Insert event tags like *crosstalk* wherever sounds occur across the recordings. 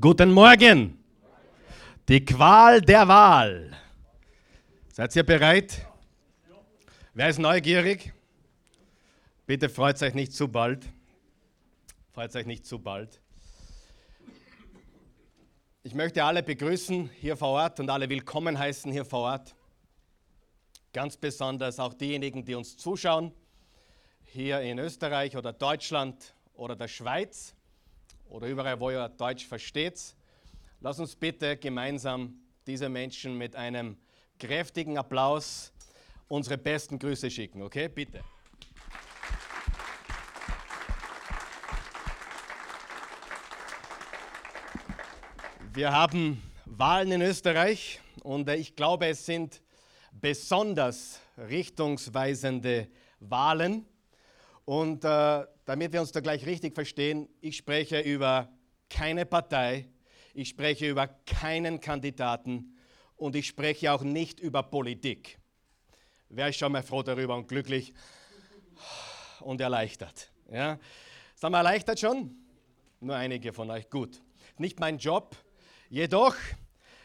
Guten Morgen. Die Qual der Wahl. Seid ihr bereit? Wer ist neugierig? Bitte freut euch nicht zu bald. Freut euch nicht zu bald. Ich möchte alle begrüßen hier vor Ort und alle willkommen heißen hier vor Ort. Ganz besonders auch diejenigen, die uns zuschauen, hier in Österreich oder Deutschland oder der Schweiz oder überall, wo ihr Deutsch versteht. Lass uns bitte gemeinsam diese Menschen mit einem kräftigen Applaus unsere besten Grüße schicken, okay? Bitte. Wir haben Wahlen in Österreich und äh, ich glaube, es sind besonders richtungsweisende Wahlen. Und äh, damit wir uns da gleich richtig verstehen, ich spreche über keine Partei, ich spreche über keinen Kandidaten und ich spreche auch nicht über Politik. Wäre ich schon mal froh darüber und glücklich und erleichtert. Ja? Sind wir erleichtert schon? Nur einige von euch. Gut. Nicht mein Job. Jedoch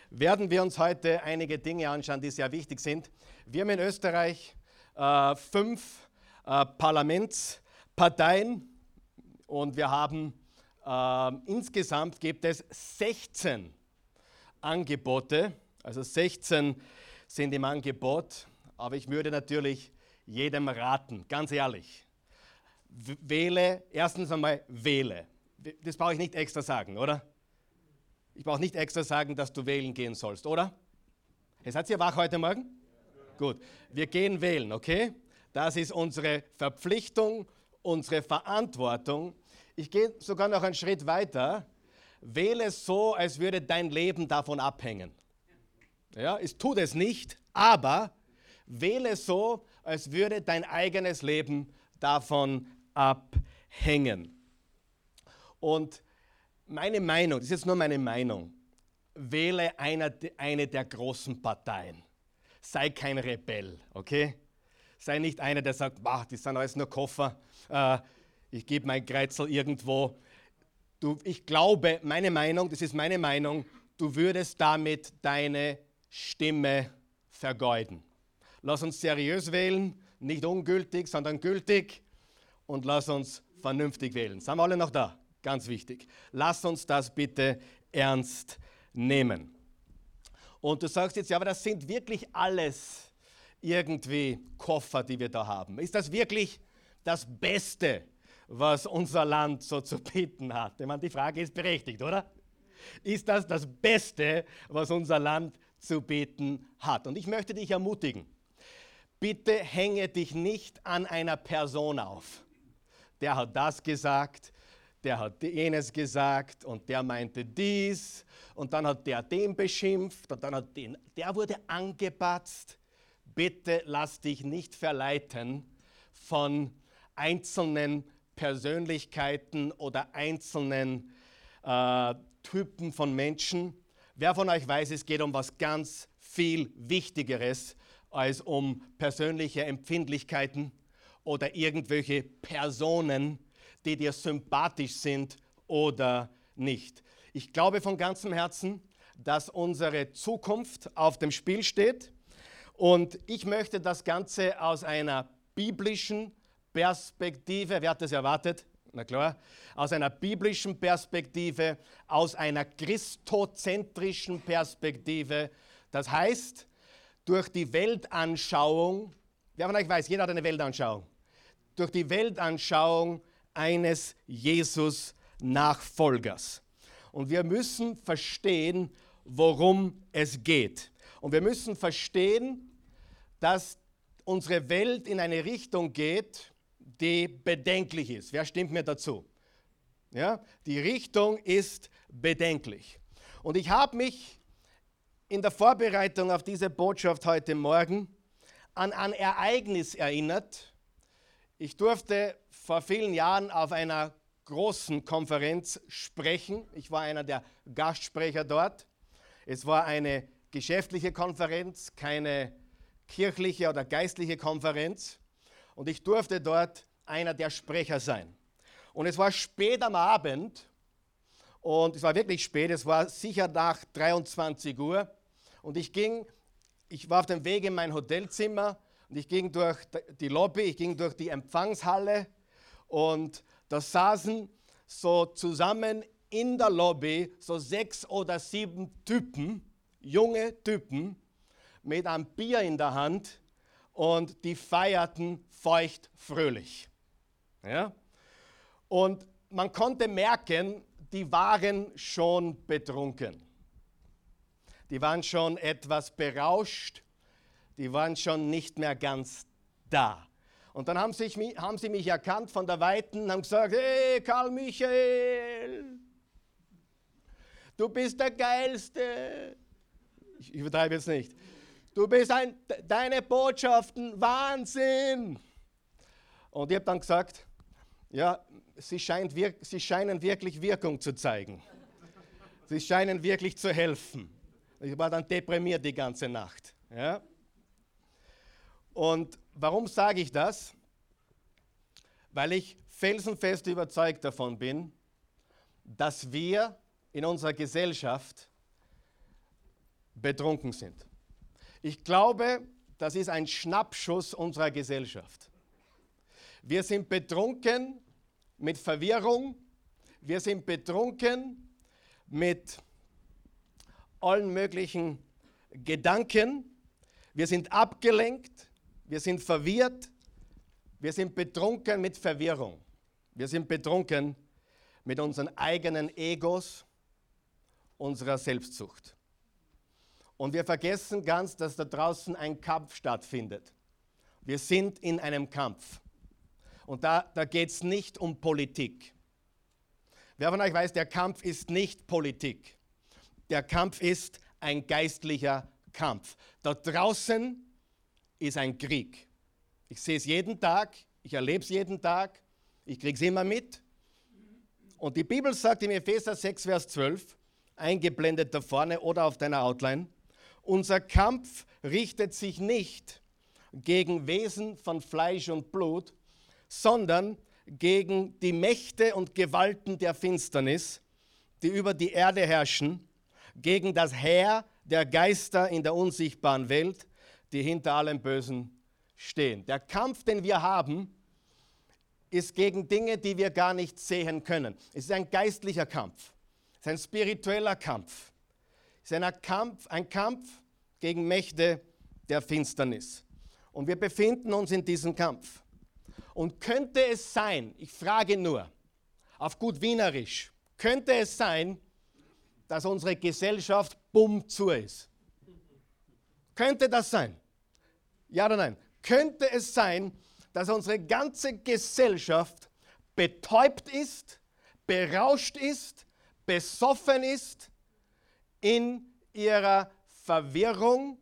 werden wir uns heute einige Dinge anschauen, die sehr wichtig sind. Wir haben in Österreich äh, fünf äh, Parlamentsparteien und wir haben äh, insgesamt gibt es 16 Angebote, also 16 sind im Angebot, aber ich würde natürlich jedem raten, ganz ehrlich, wähle, erstens einmal wähle. Das brauche ich nicht extra sagen, oder? Ich brauche nicht extra sagen, dass du wählen gehen sollst, oder? seid ihr wach heute Morgen? Gut, wir gehen wählen, okay? Das ist unsere Verpflichtung, unsere Verantwortung. Ich gehe sogar noch einen Schritt weiter. Wähle so, als würde dein Leben davon abhängen. Ja, es tut es nicht, aber wähle so, als würde dein eigenes Leben davon abhängen. Und meine Meinung, das ist jetzt nur meine Meinung, wähle eine der großen Parteien. Sei kein Rebell, okay? Sei nicht einer, der sagt, bah, das sind alles nur Koffer, äh, ich gebe mein Kreuzel irgendwo. Du, ich glaube, meine Meinung, das ist meine Meinung, du würdest damit deine Stimme vergeuden. Lass uns seriös wählen, nicht ungültig, sondern gültig und lass uns vernünftig wählen. Sind wir alle noch da? Ganz wichtig. Lass uns das bitte ernst nehmen. Und du sagst jetzt, ja, aber das sind wirklich alles irgendwie Koffer, die wir da haben? Ist das wirklich das Beste, was unser Land so zu bieten hat? Ich meine, die Frage ist berechtigt, oder? Ist das das Beste, was unser Land zu bieten hat? Und ich möchte dich ermutigen, bitte hänge dich nicht an einer Person auf. Der hat das gesagt, der hat jenes gesagt und der meinte dies und dann hat der den beschimpft und dann hat den, der wurde angebatzt bitte lass dich nicht verleiten von einzelnen Persönlichkeiten oder einzelnen äh, Typen von Menschen. Wer von euch weiß, es geht um was ganz viel Wichtigeres als um persönliche Empfindlichkeiten oder irgendwelche Personen, die dir sympathisch sind oder nicht. Ich glaube von ganzem Herzen, dass unsere Zukunft auf dem Spiel steht und ich möchte das Ganze aus einer biblischen Perspektive, wer hat das erwartet? Na klar, aus einer biblischen Perspektive, aus einer christozentrischen Perspektive. Das heißt, durch die Weltanschauung, wer von euch weiß, jeder hat eine Weltanschauung, durch die Weltanschauung eines Jesus-Nachfolgers. Und wir müssen verstehen, worum es geht. Und wir müssen verstehen, dass unsere Welt in eine Richtung geht, die bedenklich ist. Wer stimmt mir dazu? Ja, die Richtung ist bedenklich. Und ich habe mich in der Vorbereitung auf diese Botschaft heute Morgen an ein Ereignis erinnert. Ich durfte vor vielen Jahren auf einer großen Konferenz sprechen. Ich war einer der Gastsprecher dort. Es war eine geschäftliche Konferenz, keine kirchliche oder geistliche Konferenz. Und ich durfte dort einer der Sprecher sein. Und es war spät am Abend. Und es war wirklich spät, es war sicher nach 23 Uhr. Und ich ging, ich war auf dem Weg in mein Hotelzimmer. Und ich ging durch die Lobby, ich ging durch die Empfangshalle. Und da saßen so zusammen in der Lobby so sechs oder sieben Typen, junge Typen, mit einem Bier in der Hand und die feierten feucht fröhlich. Ja? Und man konnte merken, die waren schon betrunken. Die waren schon etwas berauscht, die waren schon nicht mehr ganz da. Und dann haben, sich, haben sie mich erkannt von der Weiten und haben gesagt, hey Karl Michael, du bist der Geilste. Ich übertreibe jetzt nicht. Du bist ein, deine Botschaften, Wahnsinn. Und ich habe dann gesagt, ja, sie, scheint, sie scheinen wirklich Wirkung zu zeigen. Sie scheinen wirklich zu helfen. Ich war dann deprimiert die ganze Nacht. Ja? Und warum sage ich das? Weil ich felsenfest überzeugt davon bin, dass wir in unserer Gesellschaft betrunken sind. Ich glaube, das ist ein Schnappschuss unserer Gesellschaft. Wir sind betrunken mit Verwirrung, wir sind betrunken mit allen möglichen Gedanken, wir sind abgelenkt, wir sind verwirrt, wir sind betrunken mit Verwirrung, wir sind betrunken mit unseren eigenen Egos, unserer Selbstsucht. Und wir vergessen ganz, dass da draußen ein Kampf stattfindet. Wir sind in einem Kampf. Und da, da geht es nicht um Politik. Wer von euch weiß, der Kampf ist nicht Politik. Der Kampf ist ein geistlicher Kampf. Da draußen ist ein Krieg. Ich sehe es jeden Tag, ich erlebe es jeden Tag, ich kriege es immer mit. Und die Bibel sagt im Epheser 6, Vers 12, eingeblendet da vorne oder auf deiner Outline, unser Kampf richtet sich nicht gegen Wesen von Fleisch und Blut, sondern gegen die Mächte und Gewalten der Finsternis, die über die Erde herrschen, gegen das Heer der Geister in der unsichtbaren Welt, die hinter allem Bösen stehen. Der Kampf, den wir haben, ist gegen Dinge, die wir gar nicht sehen können. Es ist ein geistlicher Kampf, es ist ein spiritueller Kampf. Ist ein Kampf, ein Kampf gegen Mächte der Finsternis. Und wir befinden uns in diesem Kampf. Und könnte es sein, ich frage nur, auf gut Wienerisch, könnte es sein, dass unsere Gesellschaft bumm zu ist? Könnte das sein? Ja oder nein? Könnte es sein, dass unsere ganze Gesellschaft betäubt ist, berauscht ist, besoffen ist in ihrer Verwirrung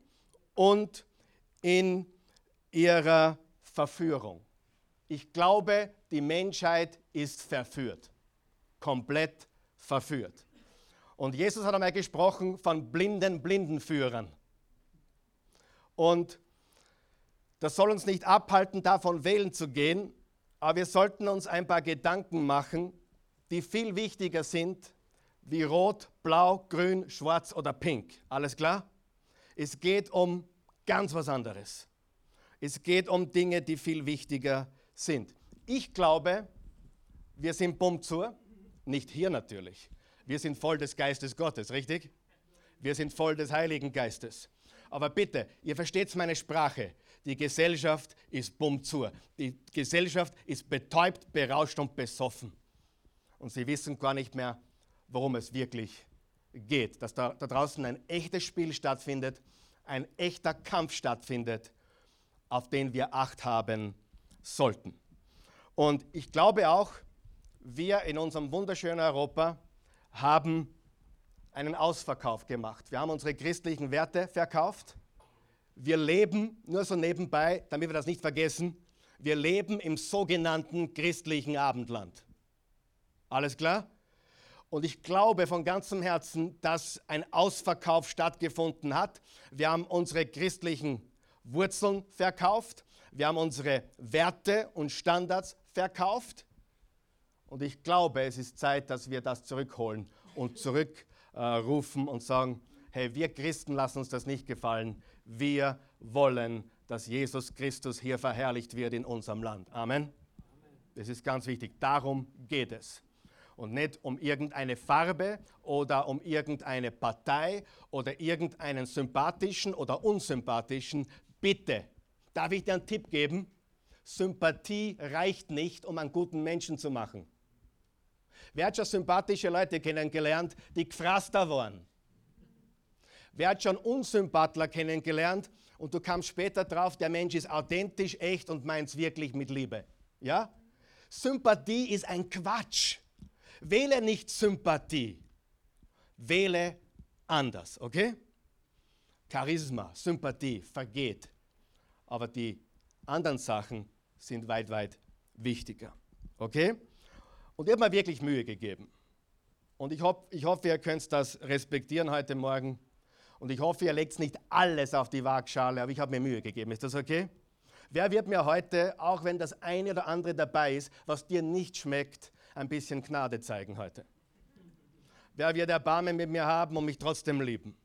und in ihrer Verführung. Ich glaube, die Menschheit ist verführt, komplett verführt. Und Jesus hat einmal gesprochen von blinden Blindenführern. Und das soll uns nicht abhalten, davon wählen zu gehen, aber wir sollten uns ein paar Gedanken machen, die viel wichtiger sind wie Rot, Blau, Grün, Schwarz oder Pink. Alles klar? Es geht um ganz was anderes. Es geht um Dinge, die viel wichtiger sind. Ich glaube, wir sind bumm zu, nicht hier natürlich. Wir sind voll des Geistes Gottes, richtig? Wir sind voll des Heiligen Geistes. Aber bitte, ihr versteht meine Sprache. Die Gesellschaft ist bumm zu. Die Gesellschaft ist betäubt, berauscht und besoffen. Und sie wissen gar nicht mehr, worum es wirklich geht. Dass da, da draußen ein echtes Spiel stattfindet, ein echter Kampf stattfindet, auf den wir Acht haben sollten. Und ich glaube auch, wir in unserem wunderschönen Europa haben einen Ausverkauf gemacht. Wir haben unsere christlichen Werte verkauft wir leben, nur so nebenbei, damit wir das nicht vergessen, wir leben im sogenannten christlichen Abendland. Alles klar? Und ich glaube von ganzem Herzen, dass ein Ausverkauf stattgefunden hat. Wir haben unsere christlichen Wurzeln verkauft. Wir haben unsere Werte und Standards verkauft. Und ich glaube, es ist Zeit, dass wir das zurückholen und zurückrufen äh, und sagen, hey, wir Christen lassen uns das nicht gefallen. Wir wollen, dass Jesus Christus hier verherrlicht wird in unserem Land. Amen. Das ist ganz wichtig. Darum geht es. Und nicht um irgendeine Farbe oder um irgendeine Partei oder irgendeinen sympathischen oder unsympathischen. Bitte, darf ich dir einen Tipp geben? Sympathie reicht nicht, um einen guten Menschen zu machen. Wer hat schon sympathische Leute kennengelernt, die gefraster waren? Wer hat schon Unsympathler kennengelernt und du kamst später drauf, der Mensch ist authentisch, echt und meint es wirklich mit Liebe? Ja? Sympathie ist ein Quatsch. Wähle nicht Sympathie. Wähle anders, okay? Charisma, Sympathie vergeht. Aber die anderen Sachen sind weit, weit wichtiger. Okay? Und ich habe mir wirklich Mühe gegeben. Und ich, hoff, ich hoffe, ihr könnt das respektieren heute Morgen. Und ich hoffe, ihr legt nicht alles auf die Waagschale, aber ich habe mir Mühe gegeben. Ist das okay? Wer wird mir heute, auch wenn das eine oder andere dabei ist, was dir nicht schmeckt, ein bisschen Gnade zeigen heute? Wer wird Erbarmen mit mir haben und mich trotzdem lieben?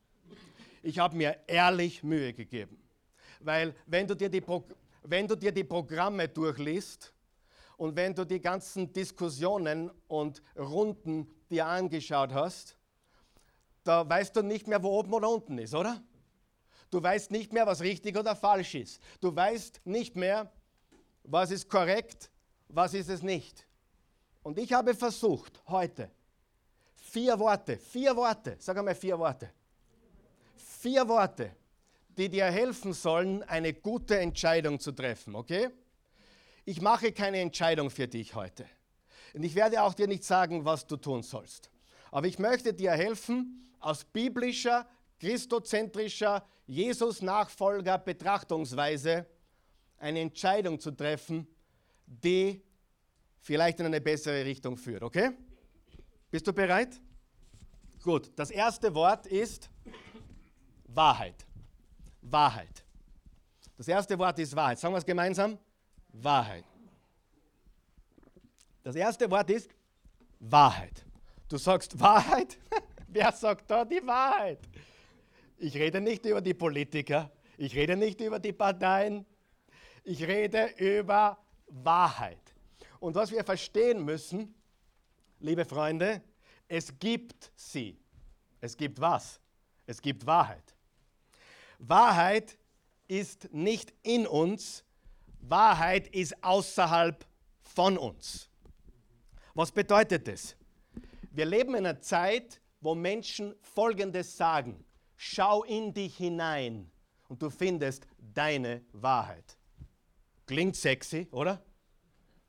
Ich habe mir ehrlich Mühe gegeben. Weil wenn du dir die, wenn du dir die Programme durchliest und wenn du die ganzen Diskussionen und Runden dir angeschaut hast, da weißt du nicht mehr, wo oben oder unten ist, oder? Du weißt nicht mehr, was richtig oder falsch ist. Du weißt nicht mehr, was ist korrekt, was ist es nicht. Und ich habe versucht, heute vier Worte, vier Worte, sag einmal vier Worte, vier Worte, die dir helfen sollen, eine gute Entscheidung zu treffen, okay? Ich mache keine Entscheidung für dich heute. Und ich werde auch dir nicht sagen, was du tun sollst. Aber ich möchte dir helfen, aus biblischer, christozentrischer, Jesus-Nachfolger Betrachtungsweise eine Entscheidung zu treffen, die vielleicht in eine bessere Richtung führt. Okay? Bist du bereit? Gut, das erste Wort ist Wahrheit. Wahrheit. Das erste Wort ist Wahrheit. Sagen wir es gemeinsam? Wahrheit. Das erste Wort ist Wahrheit. Du sagst Wahrheit? *laughs* Wer sagt da die Wahrheit? Ich rede nicht über die Politiker, ich rede nicht über die Parteien, ich rede über Wahrheit. Und was wir verstehen müssen, liebe Freunde, es gibt sie. Es gibt was? Es gibt Wahrheit. Wahrheit ist nicht in uns, Wahrheit ist außerhalb von uns. Was bedeutet das? Wir leben in einer Zeit, wo Menschen Folgendes sagen. Schau in dich hinein und du findest deine Wahrheit. Klingt sexy, oder?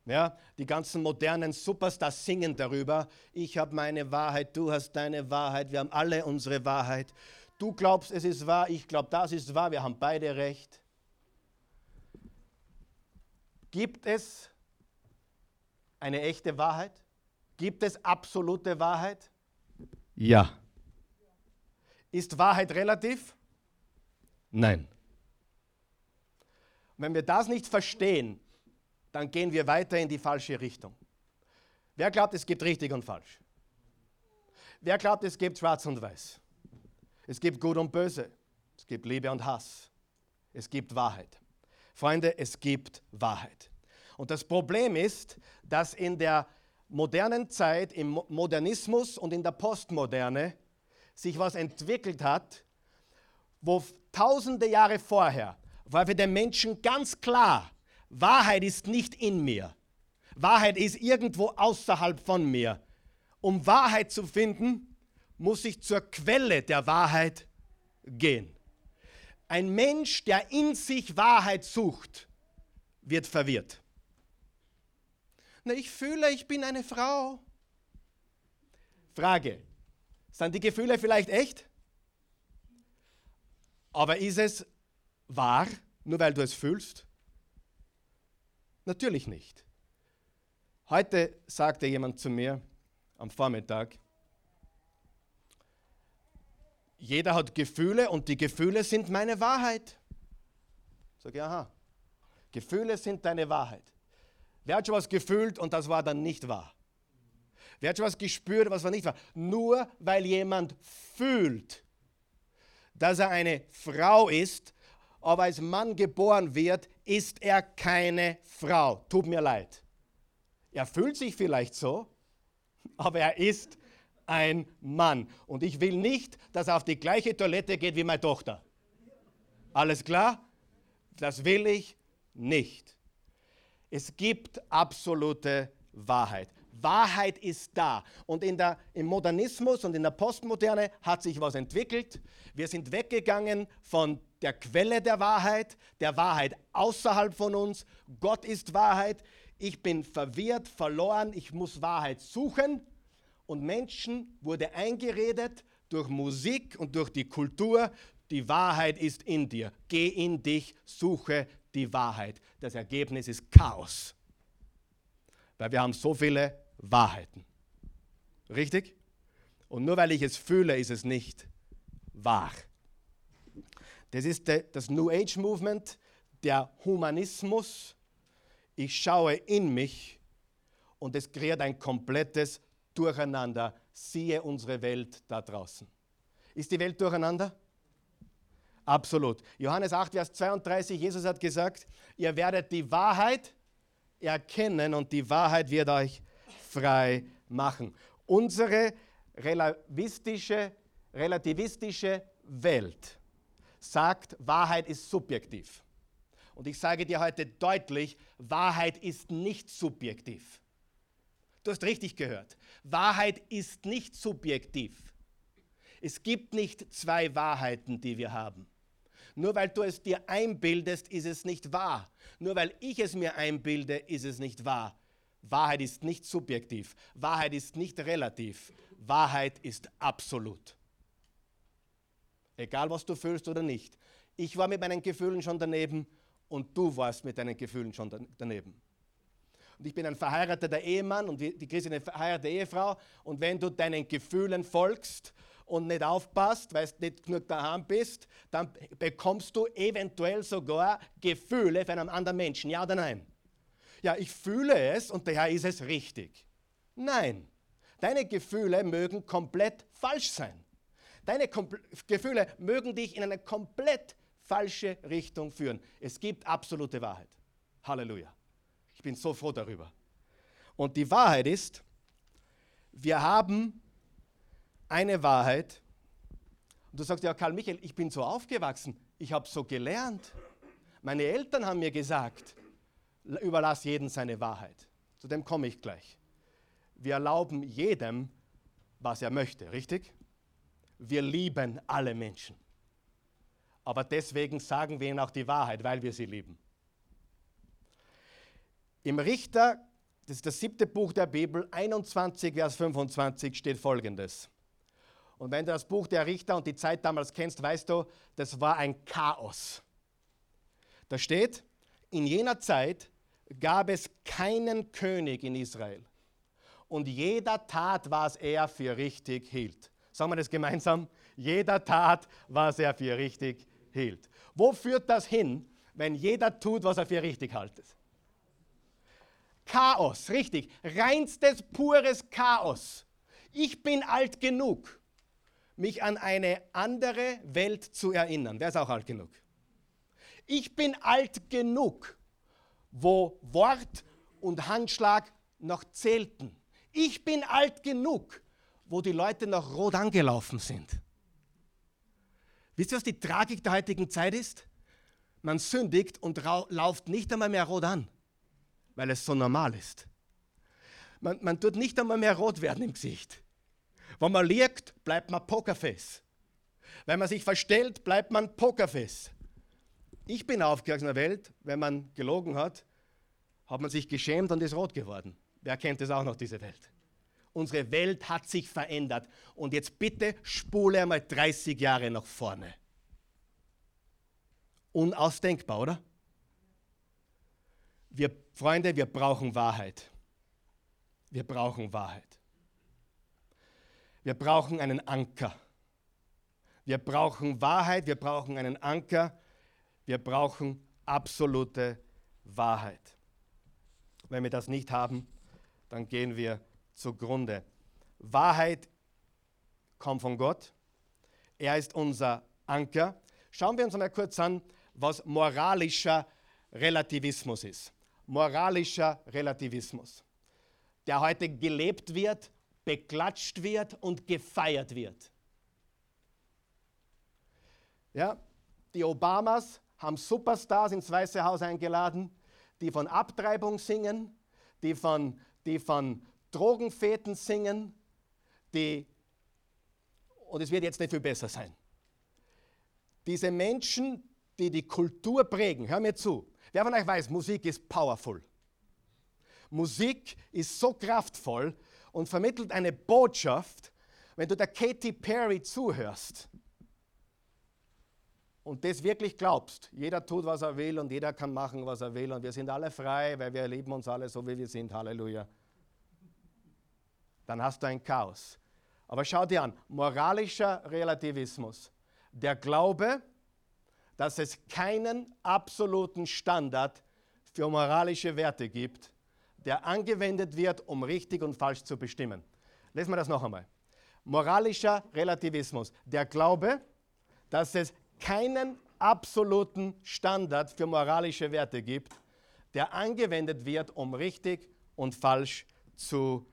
Ja, die ganzen modernen Superstars singen darüber. Ich habe meine Wahrheit, du hast deine Wahrheit, wir haben alle unsere Wahrheit. Du glaubst, es ist wahr, ich glaube, das ist wahr, wir haben beide recht. Gibt es eine echte Wahrheit? Gibt es absolute Wahrheit? Ja. Ist Wahrheit relativ? Nein. wenn wir das nicht verstehen, dann gehen wir weiter in die falsche Richtung. Wer glaubt, es gibt richtig und falsch? Wer glaubt, es gibt schwarz und weiß? Es gibt Gut und Böse. Es gibt Liebe und Hass. Es gibt Wahrheit. Freunde, es gibt Wahrheit. Und das Problem ist, dass in der modernen Zeit, im Modernismus und in der Postmoderne sich was entwickelt hat, wo tausende Jahre vorher war für den Menschen ganz klar, Wahrheit ist nicht in mir. Wahrheit ist irgendwo außerhalb von mir. Um Wahrheit zu finden, muss ich zur Quelle der Wahrheit gehen. Ein Mensch, der in sich Wahrheit sucht, wird verwirrt. Na, ich fühle, ich bin eine Frau. Frage, sind die Gefühle vielleicht echt? Aber ist es wahr, nur weil du es fühlst? Natürlich nicht. Heute sagte jemand zu mir am Vormittag, jeder hat Gefühle und die Gefühle sind meine Wahrheit. Sag ich, aha. Gefühle sind deine Wahrheit. Wer hat schon was gefühlt und das war dann nicht wahr? Wer hat schon was gespürt, was war nicht wahr? Nur weil jemand fühlt, dass er eine Frau ist, aber als Mann geboren wird, ist er keine Frau. Tut mir leid. Er fühlt sich vielleicht so, aber er ist ein Mann. Und ich will nicht, dass er auf die gleiche Toilette geht wie meine Tochter. Alles klar? Das will ich nicht. Es gibt absolute Wahrheit. Wahrheit ist da. Und in der, im Modernismus und in der Postmoderne hat sich was entwickelt. Wir sind weggegangen von der Quelle der Wahrheit, der Wahrheit außerhalb von uns. Gott ist Wahrheit. Ich bin verwirrt, verloren, ich muss Wahrheit suchen. Und Menschen wurde eingeredet durch Musik und durch die Kultur, die Wahrheit ist in dir. Geh in dich, suche die Wahrheit. Das Ergebnis ist Chaos. Weil wir haben so viele Wahrheiten. Richtig? Und nur weil ich es fühle, ist es nicht wahr. Das ist das New Age Movement, der Humanismus. Ich schaue in mich und es kreiert ein komplettes Durcheinander. Siehe unsere Welt da draußen. Ist die Welt durcheinander? Absolut. Johannes 8, Vers 32, Jesus hat gesagt, ihr werdet die Wahrheit erkennen und die Wahrheit wird euch frei machen. Unsere relativistische, relativistische Welt sagt, Wahrheit ist subjektiv. Und ich sage dir heute deutlich, Wahrheit ist nicht subjektiv. Du hast richtig gehört. Wahrheit ist nicht subjektiv. Es gibt nicht zwei Wahrheiten, die wir haben. Nur weil du es dir einbildest, ist es nicht wahr. Nur weil ich es mir einbilde, ist es nicht wahr. Wahrheit ist nicht subjektiv. Wahrheit ist nicht relativ. Wahrheit ist absolut. Egal, was du fühlst oder nicht. Ich war mit meinen Gefühlen schon daneben und du warst mit deinen Gefühlen schon daneben. Und ich bin ein verheirateter Ehemann und die Christin eine verheiratete Ehefrau. Und wenn du deinen Gefühlen folgst und nicht aufpasst, weil du nicht genug daheim bist, dann bekommst du eventuell sogar Gefühle von einem anderen Menschen. Ja oder nein? Ja, ich fühle es und daher ist es richtig. Nein, deine Gefühle mögen komplett falsch sein. Deine Kompl Gefühle mögen dich in eine komplett falsche Richtung führen. Es gibt absolute Wahrheit. Halleluja. Ich bin so froh darüber. Und die Wahrheit ist, wir haben eine Wahrheit. Und du sagst, ja, Karl Michael, ich bin so aufgewachsen, ich habe so gelernt. Meine Eltern haben mir gesagt, überlass jedem seine Wahrheit. Zu dem komme ich gleich. Wir erlauben jedem, was er möchte, richtig? Wir lieben alle Menschen. Aber deswegen sagen wir ihnen auch die Wahrheit, weil wir sie lieben. Im Richter, das ist das siebte Buch der Bibel, 21, Vers 25 steht folgendes. Und wenn du das Buch der Richter und die Zeit damals kennst, weißt du, das war ein Chaos. Da steht, in jener Zeit gab es keinen König in Israel. Und jeder tat, was er für richtig hielt. Sagen wir das gemeinsam? Jeder tat, was er für richtig hielt. Wo führt das hin, wenn jeder tut, was er für richtig hält? Chaos, richtig. Reinstes, pures Chaos. Ich bin alt genug mich an eine andere Welt zu erinnern. Wer ist auch alt genug? Ich bin alt genug, wo Wort und Handschlag noch zählten. Ich bin alt genug, wo die Leute noch rot angelaufen sind. Wisst ihr, was die Tragik der heutigen Zeit ist? Man sündigt und lauft nicht einmal mehr rot an, weil es so normal ist. Man, man tut nicht einmal mehr rot werden im Gesicht. Wenn man liegt, bleibt man Pokerface. Wenn man sich verstellt, bleibt man Pokerface. Ich bin aufgewachsen in der Welt, wenn man gelogen hat, hat man sich geschämt und ist rot geworden. Wer kennt das auch noch, diese Welt? Unsere Welt hat sich verändert. Und jetzt bitte spule einmal 30 Jahre nach vorne. Unausdenkbar, oder? Wir, Freunde, wir brauchen Wahrheit. Wir brauchen Wahrheit. Wir brauchen einen Anker. Wir brauchen Wahrheit, wir brauchen einen Anker, wir brauchen absolute Wahrheit. Wenn wir das nicht haben, dann gehen wir zugrunde. Wahrheit kommt von Gott. Er ist unser Anker. Schauen wir uns einmal kurz an, was moralischer Relativismus ist. Moralischer Relativismus, der heute gelebt wird, beklatscht wird und gefeiert wird. Ja, die Obamas haben Superstars ins Weiße Haus eingeladen, die von Abtreibung singen, die von, die von Drogenfäten singen, die, und es wird jetzt nicht viel besser sein. Diese Menschen, die die Kultur prägen, hör mir zu, wer von euch weiß, Musik ist powerful. Musik ist so kraftvoll und vermittelt eine Botschaft, wenn du der Katy Perry zuhörst und das wirklich glaubst, jeder tut, was er will und jeder kann machen, was er will und wir sind alle frei, weil wir lieben uns alle so, wie wir sind, Halleluja, dann hast du ein Chaos. Aber schau dir an, moralischer Relativismus, der Glaube, dass es keinen absoluten Standard für moralische Werte gibt, der angewendet wird, um richtig und falsch zu bestimmen. Lesen wir das noch einmal. Moralischer Relativismus, der Glaube, dass es keinen absoluten Standard für moralische Werte gibt, der angewendet wird, um richtig und falsch zu bestimmen.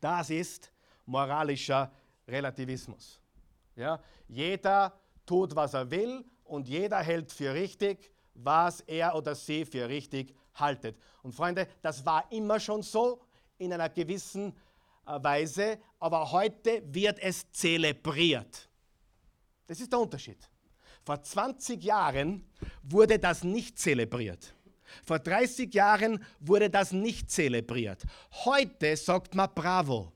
Das ist moralischer Relativismus. Ja? Jeder tut, was er will und jeder hält für richtig, was er oder sie für richtig haltet. Und Freunde, das war immer schon so in einer gewissen äh, Weise, aber heute wird es zelebriert. Das ist der Unterschied. Vor 20 Jahren wurde das nicht zelebriert. Vor 30 Jahren wurde das nicht zelebriert. Heute sagt man Bravo.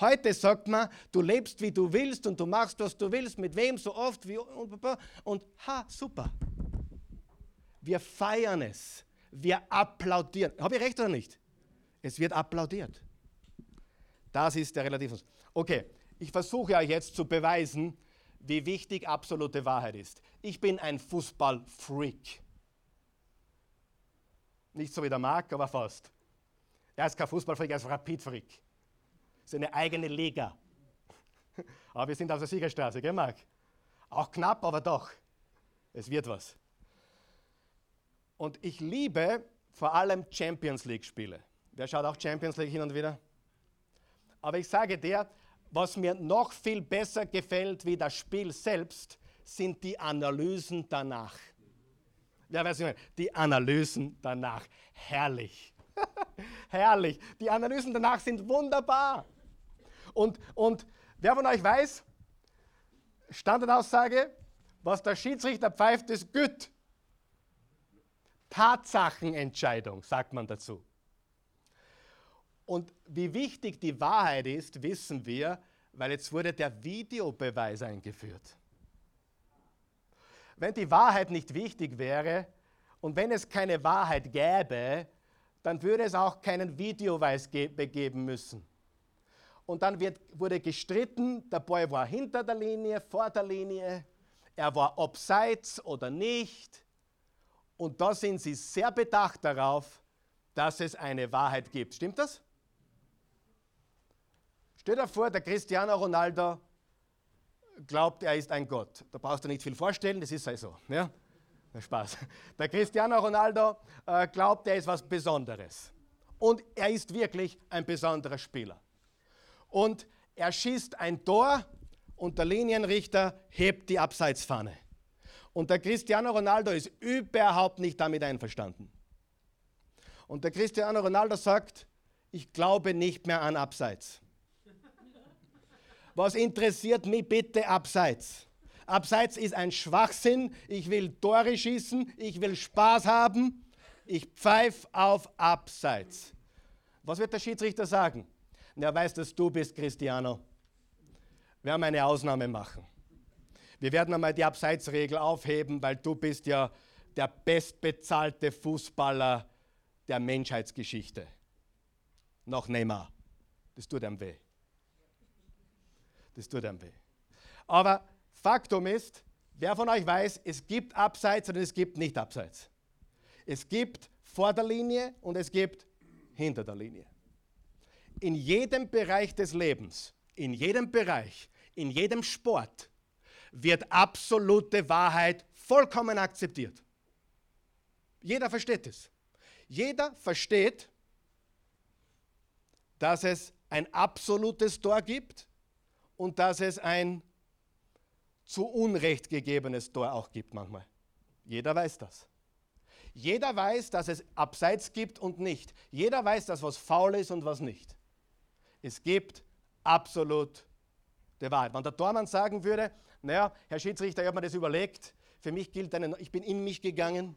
Heute sagt man, du lebst wie du willst und du machst, was du willst, mit wem so oft wie und, und ha, super. Wir feiern es. Wir applaudieren. Habe ich recht oder nicht? Es wird applaudiert. Das ist der Relativismus. Okay, ich versuche euch jetzt zu beweisen, wie wichtig absolute Wahrheit ist. Ich bin ein Fußballfreak. Nicht so wie der Marc, aber fast. Er ist kein Fußballfreak, er ist Rapidfreak. Das ist eine eigene Liga. *laughs* Aber wir sind auf der Siegerstraße, gell, Marc? Auch knapp, aber doch. Es wird was. Und ich liebe vor allem Champions League-Spiele. Wer schaut auch Champions League hin und wieder? Aber ich sage dir, was mir noch viel besser gefällt wie das Spiel selbst, sind die Analysen danach. Ja, weiß ich nicht, die Analysen danach. Herrlich. *laughs* Herrlich. Die Analysen danach sind wunderbar. Und, und wer von euch weiß, Standardaussage, was der Schiedsrichter pfeift, ist gut. Tatsachenentscheidung, sagt man dazu. Und wie wichtig die Wahrheit ist, wissen wir, weil jetzt wurde der Videobeweis eingeführt. Wenn die Wahrheit nicht wichtig wäre und wenn es keine Wahrheit gäbe, dann würde es auch keinen Videobeweis geben müssen. Und dann wird, wurde gestritten, der Boy war hinter der Linie, vor der Linie, er war abseits oder nicht. Und da sind sie sehr bedacht darauf, dass es eine Wahrheit gibt. Stimmt das? Stell dir vor, der Cristiano Ronaldo glaubt, er ist ein Gott. Da brauchst du nicht viel vorstellen, das ist also. Ja? Spaß. *laughs* Der Cristiano Ronaldo äh, glaubt, er ist was Besonderes. Und er ist wirklich ein besonderer Spieler. Und er schießt ein Tor und der Linienrichter hebt die Abseitsfahne. Und der Cristiano Ronaldo ist überhaupt nicht damit einverstanden. Und der Cristiano Ronaldo sagt, ich glaube nicht mehr an Abseits. Was interessiert mich bitte abseits? Abseits ist ein Schwachsinn. Ich will Tore schießen, ich will Spaß haben. Ich pfeife auf Abseits. Was wird der Schiedsrichter sagen? Er weiß, dass du bist Cristiano. Wir werden eine Ausnahme machen. Wir werden einmal die Abseitsregel aufheben, weil du bist ja der bestbezahlte Fußballer der Menschheitsgeschichte. Noch Neymar. Das tut ihm weh. Das tut einem weh. Aber Faktum ist, wer von euch weiß, es gibt Abseits und es gibt nicht Abseits. Es gibt vor der Linie und es gibt hinter der Linie. in jedem Bereich des Lebens, in jedem Bereich, in jedem Sport wird absolute Wahrheit vollkommen akzeptiert. Jeder versteht es. Jeder versteht, dass es ein absolutes Tor gibt und dass es ein zu Unrecht gegebenes Tor auch gibt manchmal. Jeder weiß das. Jeder weiß, dass es Abseits gibt und nicht. Jeder weiß, dass was faul ist und was nicht. Es gibt absolut die Wahrheit. Wenn der Tormann sagen würde, naja, Herr Schiedsrichter, ich habe mir das überlegt, für mich gilt eine, ich bin in mich gegangen,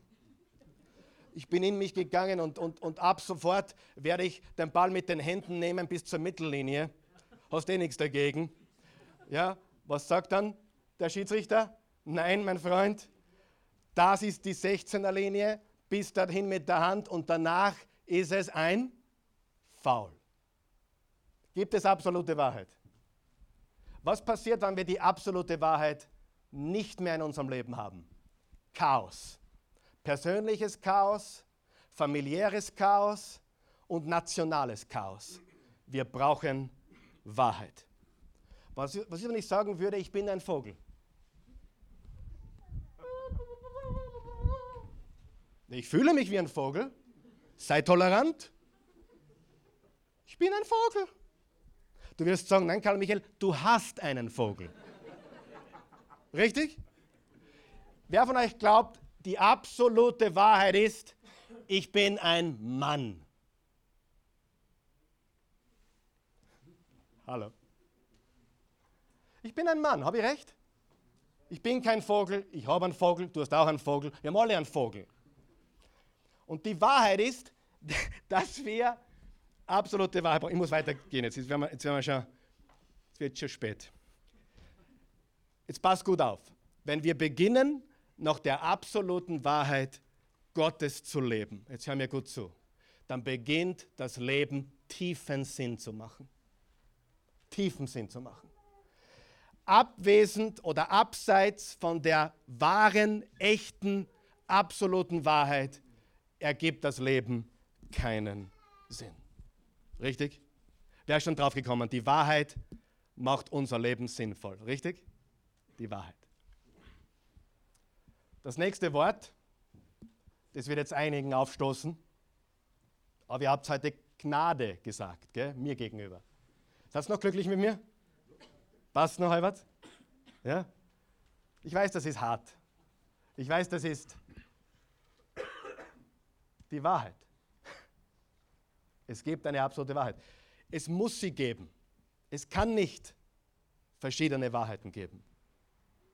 ich bin in mich gegangen und, und, und ab sofort werde ich den Ball mit den Händen nehmen bis zur Mittellinie. Hast eh nichts dagegen. Ja, was sagt dann der Schiedsrichter? Nein, mein Freund, das ist die 16er Linie, bis dahin mit der Hand und danach ist es ein Foul. Gibt es absolute Wahrheit? Was passiert, wenn wir die absolute Wahrheit nicht mehr in unserem Leben haben? Chaos. Persönliches Chaos, familiäres Chaos und nationales Chaos. Wir brauchen Wahrheit. Was, was ich, wenn ich sagen würde, ich bin ein Vogel? Ich fühle mich wie ein Vogel. Sei tolerant. Ich bin ein Vogel. Du wirst sagen, nein, Karl Michael, du hast einen Vogel. Richtig? Wer von euch glaubt, die absolute Wahrheit ist, ich bin ein Mann? Hallo. Ich bin ein Mann, habe ich recht? Ich bin kein Vogel, ich habe einen Vogel, du hast auch einen Vogel, wir haben alle einen Vogel. Und die Wahrheit ist, *laughs* dass wir absolute Wahrheit brauchen. Ich muss weitergehen, jetzt, werden wir, jetzt, werden wir schon, jetzt wird schon spät. Jetzt passt gut auf. Wenn wir beginnen, nach der absoluten Wahrheit Gottes zu leben, jetzt hör mir gut zu, dann beginnt das Leben tiefen Sinn zu machen. Tiefen Sinn zu machen. Abwesend oder abseits von der wahren, echten, absoluten Wahrheit ergibt das Leben keinen Sinn. Richtig? Wer ist schon drauf gekommen? Die Wahrheit macht unser Leben sinnvoll. Richtig? Die Wahrheit. Das nächste Wort, das wird jetzt einigen aufstoßen, aber ihr habt heute Gnade gesagt, gell? mir gegenüber. Seid ihr noch glücklich mit mir? Passt noch, Albert? Ja? Ich weiß, das ist hart. Ich weiß, das ist die Wahrheit. Es gibt eine absolute Wahrheit. Es muss sie geben. Es kann nicht verschiedene Wahrheiten geben.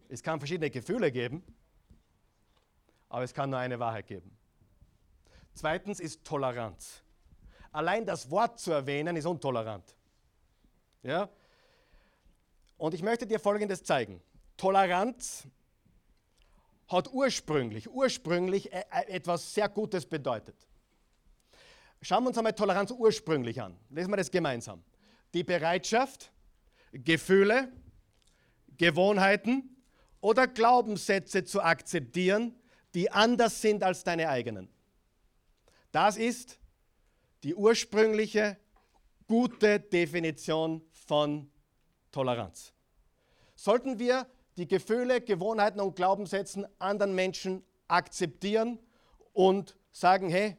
Es kann verschiedene Gefühle geben, aber es kann nur eine Wahrheit geben. Zweitens ist Toleranz. Allein das Wort zu erwähnen ist untolerant. Ja? Und ich möchte dir Folgendes zeigen. Toleranz hat ursprünglich, ursprünglich e, e, etwas sehr Gutes bedeutet. Schauen wir uns einmal Toleranz ursprünglich an. Lesen wir das gemeinsam. Die Bereitschaft, Gefühle, Gewohnheiten oder Glaubenssätze zu akzeptieren, die anders sind als deine eigenen. Das ist die ursprüngliche gute Definition von Toleranz. Sollten wir die Gefühle, Gewohnheiten und Glaubenssätze anderen Menschen akzeptieren und sagen, hey,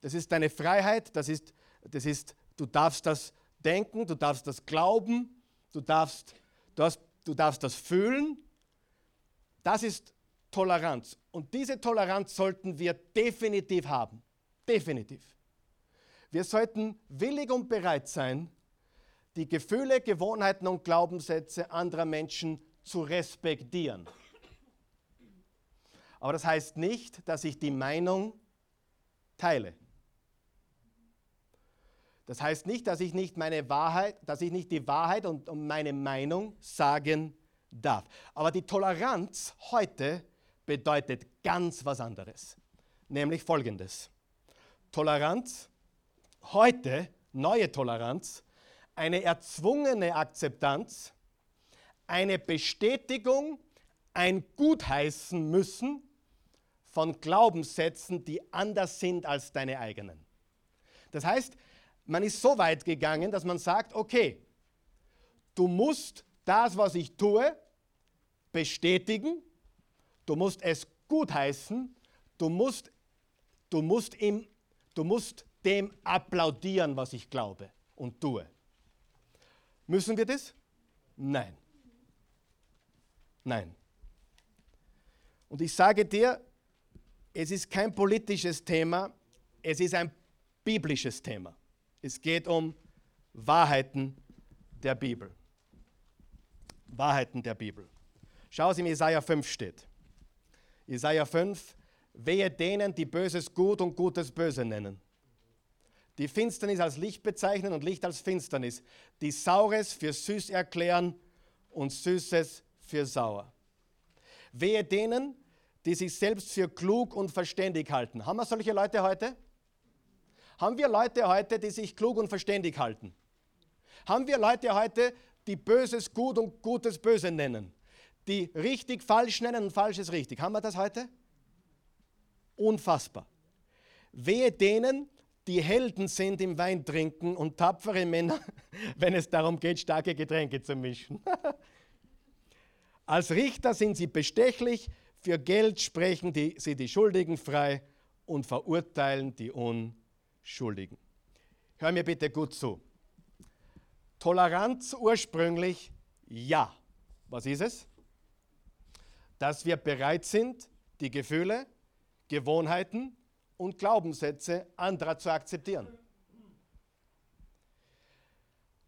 das ist deine Freiheit, das ist, das ist, du darfst das denken, du darfst das glauben, du darfst, du, hast, du darfst das fühlen. Das ist Toleranz. Und diese Toleranz sollten wir definitiv haben. Definitiv. Wir sollten willig und bereit sein, die Gefühle, Gewohnheiten und Glaubenssätze anderer Menschen zu respektieren. Aber das heißt nicht, dass ich die Meinung teile. Das heißt nicht, dass ich nicht meine Wahrheit, dass ich nicht die Wahrheit und meine Meinung sagen darf. Aber die Toleranz heute bedeutet ganz was anderes, nämlich folgendes. Toleranz heute, neue Toleranz, eine erzwungene Akzeptanz eine Bestätigung, ein Gutheißen müssen von Glaubenssätzen, die anders sind als deine eigenen. Das heißt, man ist so weit gegangen, dass man sagt, okay, du musst das, was ich tue, bestätigen, du musst es gutheißen, du musst, du musst, ihm, du musst dem applaudieren, was ich glaube und tue. Müssen wir das? Nein. Nein. Und ich sage dir, es ist kein politisches Thema, es ist ein biblisches Thema. Es geht um Wahrheiten der Bibel. Wahrheiten der Bibel. Schau, was im Jesaja 5 steht. Jesaja 5, wehe denen, die Böses gut und Gutes böse nennen. Die Finsternis als Licht bezeichnen und Licht als Finsternis. Die Saures für süß erklären und Süßes für sauer. Wehe denen, die sich selbst für klug und verständig halten. Haben wir solche Leute heute? Haben wir Leute heute, die sich klug und verständig halten? Haben wir Leute heute, die Böses gut und Gutes böse nennen? Die richtig falsch nennen und falsches richtig? Haben wir das heute? Unfassbar. Wehe denen, die Helden sind im Weintrinken und tapfere Männer, *laughs* wenn es darum geht, starke Getränke zu mischen. *laughs* Als Richter sind sie bestechlich, für Geld sprechen die, sie die Schuldigen frei und verurteilen die Unschuldigen. Hör mir bitte gut zu. Toleranz ursprünglich ja. Was ist es? Dass wir bereit sind, die Gefühle, Gewohnheiten und Glaubenssätze anderer zu akzeptieren.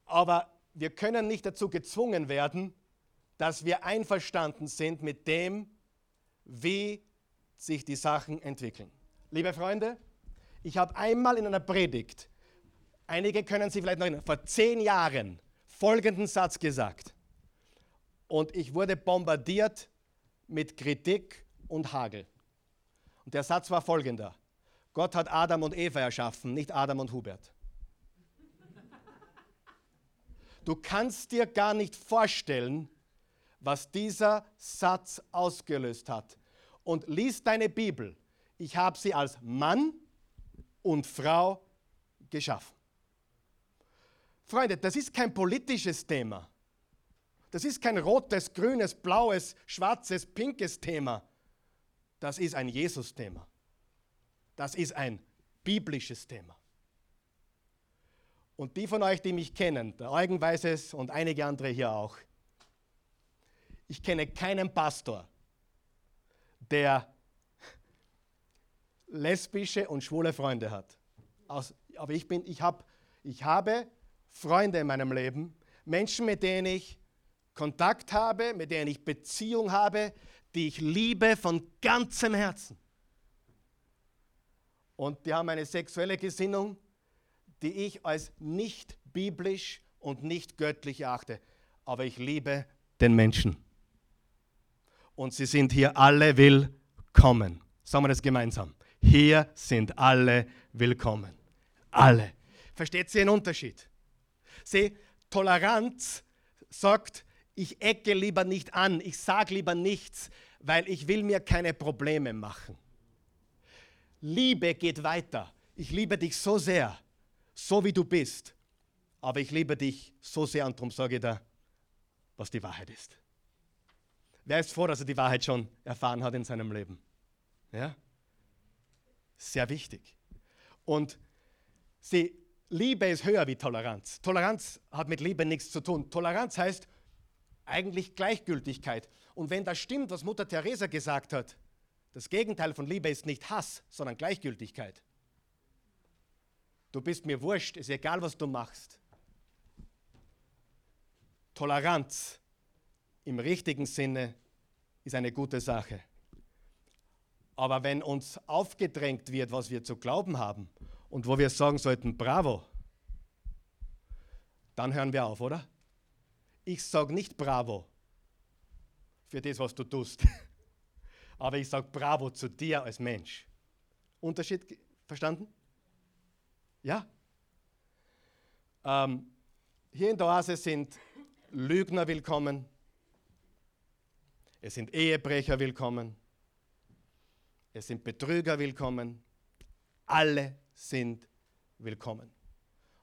Aber wir können nicht dazu gezwungen werden, dass wir einverstanden sind mit dem, wie sich die Sachen entwickeln. Liebe Freunde, ich habe einmal in einer Predigt, einige können sich vielleicht noch erinnern, vor zehn Jahren folgenden Satz gesagt. Und ich wurde bombardiert mit Kritik und Hagel. Und der Satz war folgender. Gott hat Adam und Eva erschaffen, nicht Adam und Hubert. Du kannst dir gar nicht vorstellen, was dieser Satz ausgelöst hat. Und lies deine Bibel. Ich habe sie als Mann und Frau geschaffen. Freunde, das ist kein politisches Thema. Das ist kein rotes, grünes, blaues, schwarzes, pinkes Thema. Das ist ein Jesus-Thema. Das ist ein biblisches Thema. Und die von euch, die mich kennen, der Eugen weiß es und einige andere hier auch, ich kenne keinen Pastor, der lesbische und schwule Freunde hat. Aber ich, bin, ich, hab, ich habe Freunde in meinem Leben, Menschen, mit denen ich Kontakt habe, mit denen ich Beziehung habe, die ich liebe von ganzem Herzen. Und die haben eine sexuelle Gesinnung, die ich als nicht biblisch und nicht göttlich erachte. Aber ich liebe den Menschen und sie sind hier alle willkommen. Sagen wir das gemeinsam. Hier sind alle willkommen. Alle. Versteht sie den Unterschied? Sie, Toleranz sagt, ich ecke lieber nicht an, ich sage lieber nichts, weil ich will mir keine Probleme machen. Liebe geht weiter. Ich liebe dich so sehr, so wie du bist. Aber ich liebe dich so sehr und darum sage ich dir, was die Wahrheit ist. Wer ist froh, dass er die Wahrheit schon erfahren hat in seinem Leben? Ja? Sehr wichtig. Und sie, Liebe ist höher wie Toleranz. Toleranz hat mit Liebe nichts zu tun. Toleranz heißt eigentlich Gleichgültigkeit. Und wenn das stimmt, was Mutter Teresa gesagt hat, das Gegenteil von Liebe ist nicht Hass, sondern Gleichgültigkeit. Du bist mir wurscht, ist egal, was du machst. Toleranz im richtigen Sinne ist eine gute Sache. Aber wenn uns aufgedrängt wird, was wir zu glauben haben und wo wir sagen sollten, bravo, dann hören wir auf, oder? Ich sage nicht bravo für das, was du tust, *laughs* aber ich sage bravo zu dir als Mensch. Unterschied verstanden? Ja? Ähm, hier in der Oase sind Lügner willkommen, es sind Ehebrecher willkommen. Es sind Betrüger willkommen. Alle sind willkommen.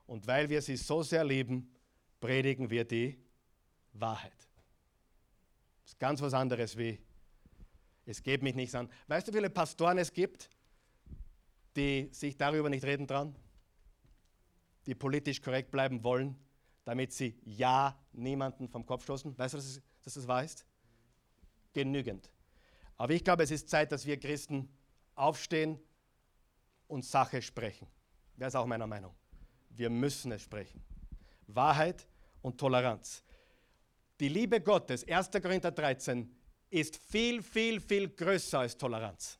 Und weil wir sie so sehr lieben, predigen wir die Wahrheit. Das ist ganz was anderes wie, es geht mich nichts an. Weißt du, wie viele Pastoren es gibt, die sich darüber nicht reden trauen? Die politisch korrekt bleiben wollen, damit sie ja niemanden vom Kopf stoßen? Weißt du, dass, es, dass das wahr ist? Genügend. Aber ich glaube, es ist Zeit, dass wir Christen aufstehen und Sache sprechen. Das ist auch meiner Meinung. Wir müssen es sprechen. Wahrheit und Toleranz. Die Liebe Gottes, 1. Korinther 13, ist viel, viel, viel größer als Toleranz.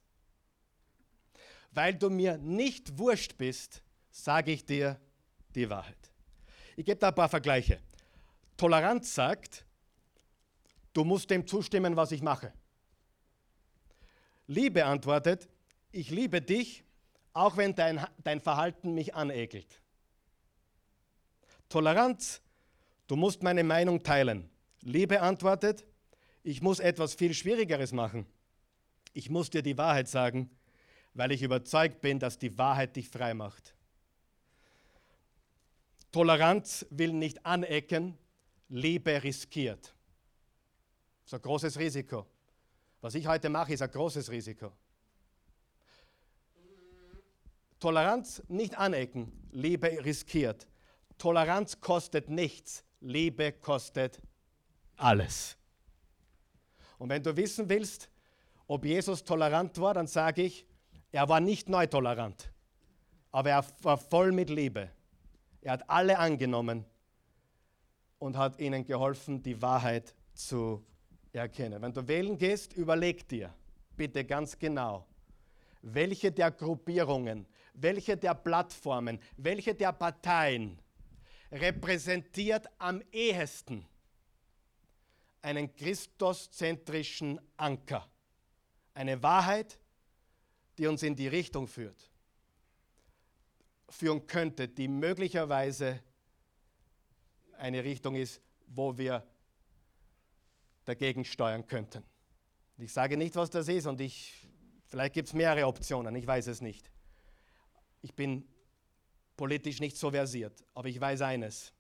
Weil du mir nicht wurscht bist, sage ich dir die Wahrheit. Ich gebe da ein paar Vergleiche. Toleranz sagt, du musst dem zustimmen, was ich mache. Liebe antwortet, ich liebe dich, auch wenn dein, dein Verhalten mich anekelt. Toleranz, du musst meine Meinung teilen. Liebe antwortet, ich muss etwas viel Schwierigeres machen. Ich muss dir die Wahrheit sagen, weil ich überzeugt bin, dass die Wahrheit dich frei macht. Toleranz will nicht anecken, Liebe riskiert. Das ist ein großes Risiko. Was ich heute mache, ist ein großes Risiko. Toleranz nicht anecken, Liebe riskiert. Toleranz kostet nichts, Liebe kostet alles. Und wenn du wissen willst, ob Jesus tolerant war, dann sage ich, er war nicht neu tolerant, aber er war voll mit Liebe. Er hat alle angenommen und hat ihnen geholfen, die Wahrheit zu erkennen. Wenn du wählen gehst, überleg dir bitte ganz genau, welche der Gruppierungen, welche der Plattformen, welche der Parteien repräsentiert am ehesten einen christuszentrischen Anker. Eine Wahrheit, die uns in die Richtung führt, führen könnte, die möglicherweise eine Richtung ist, wo wir dagegen steuern könnten. Ich sage nicht, was das ist und ich, vielleicht gibt es mehrere Optionen, ich weiß es nicht. Ich bin politisch nicht so versiert, aber ich weiß eines.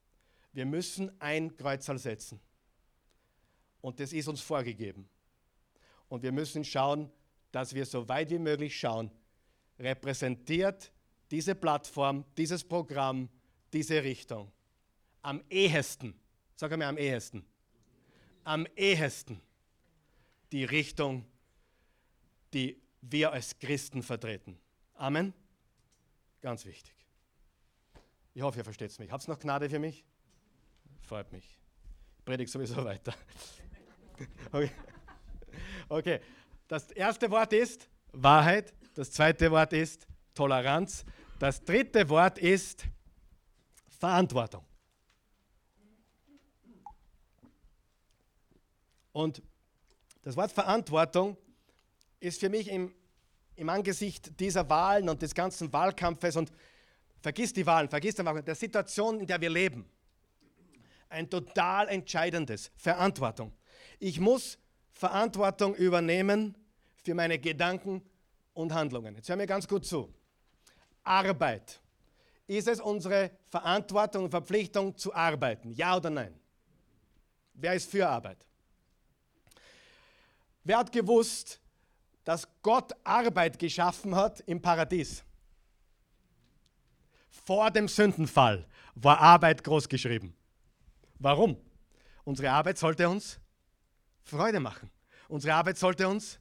Wir müssen ein Kreuzal setzen. Und das ist uns vorgegeben. Und wir müssen schauen, dass wir so weit wie möglich schauen, repräsentiert diese Plattform, dieses Programm, diese Richtung. Am ehesten, sag mir am ehesten, am ehesten die Richtung, die wir als Christen vertreten. Amen. Ganz wichtig. Ich hoffe, ihr versteht es mich. Habt ihr noch Gnade für mich? Freut mich. Ich predige sowieso weiter. *laughs* Okay. okay. Das erste Wort ist Wahrheit. Das zweite Wort ist Toleranz. Das dritte Wort ist Verantwortung. Und das Wort Verantwortung ist für mich im, im Angesicht dieser Wahlen und des ganzen Wahlkampfes und vergiss die Wahlen, vergiss die Wahlen, der Situation, in der wir leben, ein total entscheidendes Verantwortung. Ich muss Verantwortung übernehmen für meine Gedanken und Handlungen. Jetzt hör mir ganz gut zu. Arbeit. Ist es unsere Verantwortung und Verpflichtung zu arbeiten? Ja oder nein? Wer ist für Arbeit? Wer hat gewusst, dass Gott Arbeit geschaffen hat im Paradies? Vor dem Sündenfall war Arbeit groß geschrieben. Warum? Unsere Arbeit sollte uns Freude machen. Unsere Arbeit sollte uns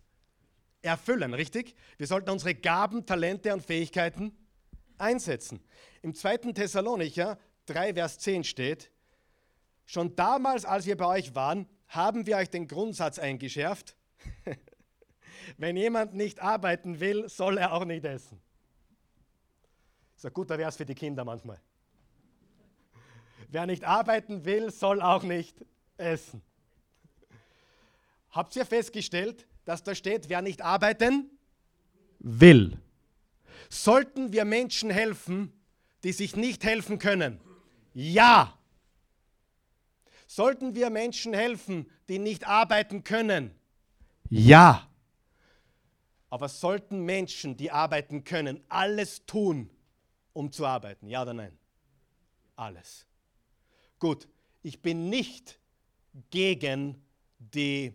erfüllen, richtig? Wir sollten unsere Gaben, Talente und Fähigkeiten einsetzen. Im 2. Thessalonicher 3, Vers 10 steht, schon damals, als wir bei euch waren, haben wir euch den Grundsatz eingeschärft, *laughs* wenn jemand nicht arbeiten will, soll er auch nicht essen. Das ist ein guter Vers für die Kinder manchmal. *laughs* Wer nicht arbeiten will, soll auch nicht essen. Habt ihr festgestellt, dass da steht, wer nicht arbeiten will? Sollten wir Menschen helfen, die sich nicht helfen können? Ja. Sollten wir Menschen helfen, die nicht arbeiten können? Ja. Aber sollten Menschen, die arbeiten können, alles tun, um zu arbeiten? Ja oder nein? alles. Gut, ich bin nicht gegen die,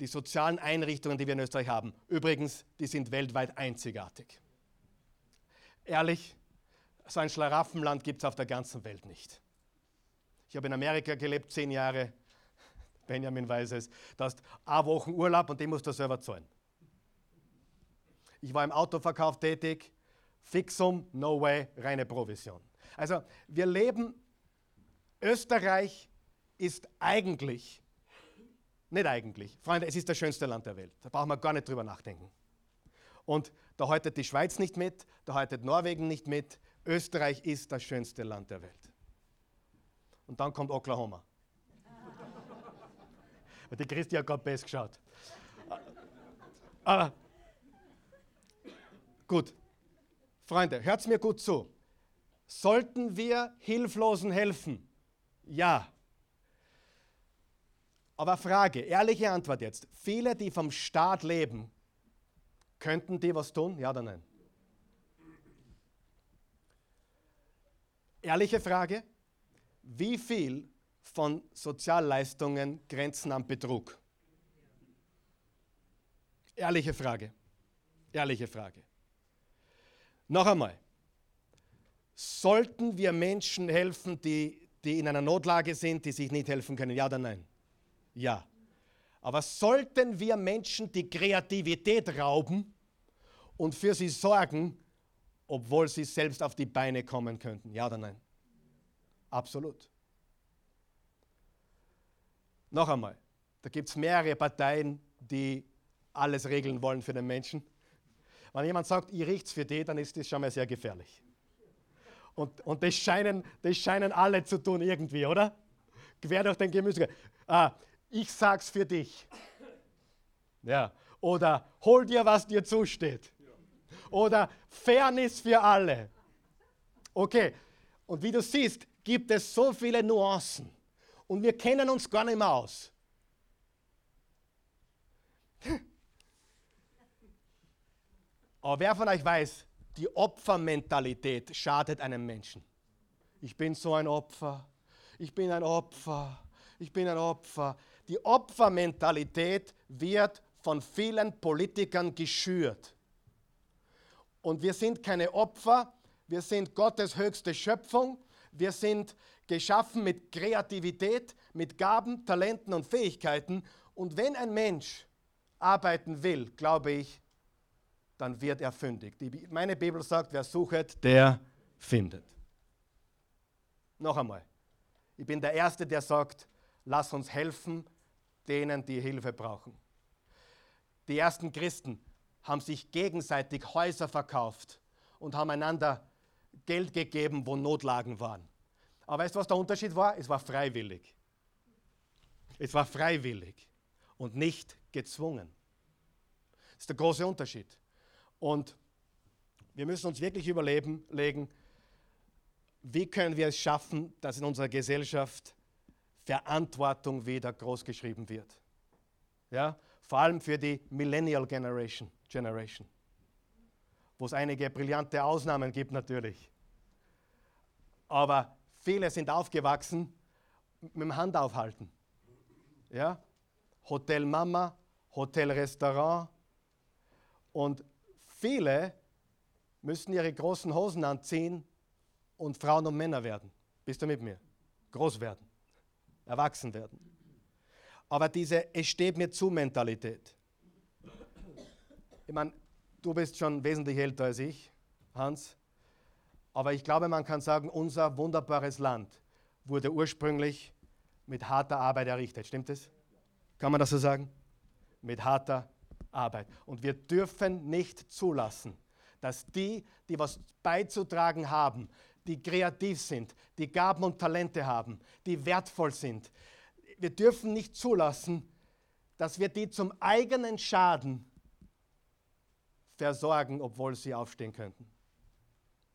die sozialen Einrichtungen, die wir in Österreich haben. Übrigens, die sind weltweit einzigartig. Ehrlich, so ein Schlaraffenland gibt es auf der ganzen Welt nicht. Ich habe in Amerika gelebt, zehn Jahre. *laughs* Benjamin weiß es. Da hast eine Woche Urlaub und den musst du selber zahlen. Ich war im Autoverkauf tätig. Fixum, no way, reine Provision. Also wir leben, Österreich ist eigentlich, nicht eigentlich, Freunde, es ist das schönste Land der Welt. Da brauchen wir gar nicht drüber nachdenken. Und da haltet die Schweiz nicht mit, da haltet Norwegen nicht mit. Österreich ist das schönste Land der Welt. Und dann kommt Oklahoma. *laughs* die Christi hat gerade best geschaut. Aber gut, Freunde, hört mir gut zu. Sollten wir Hilflosen helfen? Ja. Aber Frage, ehrliche Antwort jetzt. Viele, die vom Staat leben, könnten die was tun? Ja oder nein? Ehrliche Frage, wie viel von Sozialleistungen grenzen an Betrug? Ehrliche Frage. Ehrliche Frage. Noch einmal, sollten wir Menschen helfen, die, die in einer Notlage sind, die sich nicht helfen können? Ja oder nein? Ja. Aber sollten wir Menschen die Kreativität rauben und für sie sorgen, obwohl sie selbst auf die Beine kommen könnten? Ja oder nein? Absolut. Noch einmal, da gibt es mehrere Parteien, die alles regeln wollen für den Menschen. Wenn jemand sagt, ich richte es für die, dann ist das schon mal sehr gefährlich. Und, und das, scheinen, das scheinen alle zu tun irgendwie, oder? Quer durch den Gemüse. Ah, ich sag's für dich. Ja. Oder hol dir, was dir zusteht. Oder Fairness für alle. Okay. Und wie du siehst, gibt es so viele Nuancen. Und wir kennen uns gar nicht mehr aus. Aber wer von euch weiß, die Opfermentalität schadet einem Menschen. Ich bin so ein Opfer. Ich bin ein Opfer. Ich bin ein Opfer. Die Opfermentalität wird von vielen Politikern geschürt. Und wir sind keine Opfer, wir sind Gottes höchste Schöpfung. Wir sind geschaffen mit Kreativität, mit Gaben, Talenten und Fähigkeiten. Und wenn ein Mensch arbeiten will, glaube ich, dann wird er fündig. Meine Bibel sagt, wer sucht, der findet. Noch einmal, ich bin der Erste, der sagt, lass uns helfen denen, die Hilfe brauchen. Die ersten Christen haben sich gegenseitig Häuser verkauft und haben einander Geld gegeben, wo Notlagen waren. Aber weißt du, was der Unterschied war? Es war freiwillig. Es war freiwillig und nicht gezwungen. Das ist der große Unterschied. Und wir müssen uns wirklich überlegen, wie können wir es schaffen, dass in unserer Gesellschaft Verantwortung wieder großgeschrieben wird. Ja? Vor allem für die Millennial Generation, Generation, wo es einige brillante Ausnahmen gibt natürlich. Aber viele sind aufgewachsen mit dem Handaufhalten. Ja? Hotel Mama, Hotel Restaurant und Viele müssen ihre großen Hosen anziehen und Frauen und Männer werden. Bist du mit mir? Groß werden, erwachsen werden. Aber diese Es steht mir zu Mentalität. Ich meine, du bist schon wesentlich älter als ich, Hans. Aber ich glaube, man kann sagen, unser wunderbares Land wurde ursprünglich mit harter Arbeit errichtet. Stimmt es? Kann man das so sagen? Mit harter Arbeit. Und wir dürfen nicht zulassen, dass die, die was beizutragen haben, die kreativ sind, die Gaben und Talente haben, die wertvoll sind, wir dürfen nicht zulassen, dass wir die zum eigenen Schaden versorgen, obwohl sie aufstehen könnten.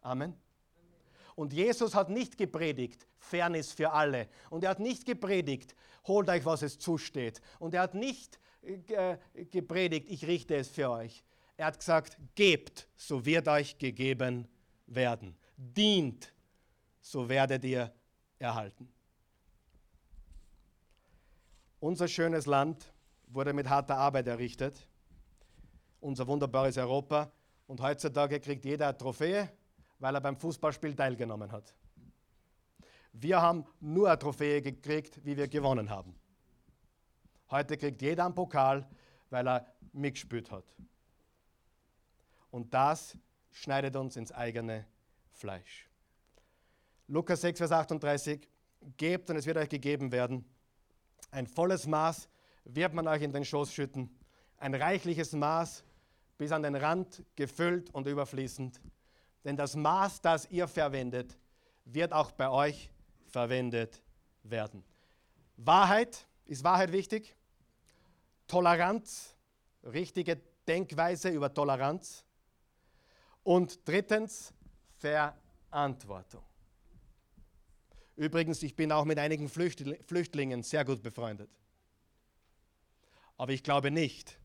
Amen. Und Jesus hat nicht gepredigt, Fairness für alle. Und er hat nicht gepredigt, holt euch, was es zusteht. Und er hat nicht äh, gepredigt, ich richte es für euch. Er hat gesagt, gebt, so wird euch gegeben werden. Dient, so werdet ihr erhalten. Unser schönes Land wurde mit harter Arbeit errichtet. Unser wunderbares Europa. Und heutzutage kriegt jeder eine Trophäe, weil er beim Fußballspiel teilgenommen hat. Wir haben nur eine Trophäe gekriegt, wie wir gewonnen haben. Heute kriegt jeder einen Pokal, weil er mitgespielt hat. Und das schneidet uns ins eigene Fleisch. Lukas 6, Vers 38, gebt und es wird euch gegeben werden. Ein volles Maß wird man euch in den Schoß schütten. Ein reichliches Maß bis an den Rand gefüllt und überfließend. Denn das Maß, das ihr verwendet, wird auch bei euch verwendet werden. Wahrheit, ist Wahrheit wichtig? Toleranz, richtige Denkweise über Toleranz. Und drittens, Verantwortung. Übrigens, ich bin auch mit einigen Flüchtlingen sehr gut befreundet. Aber ich glaube nicht,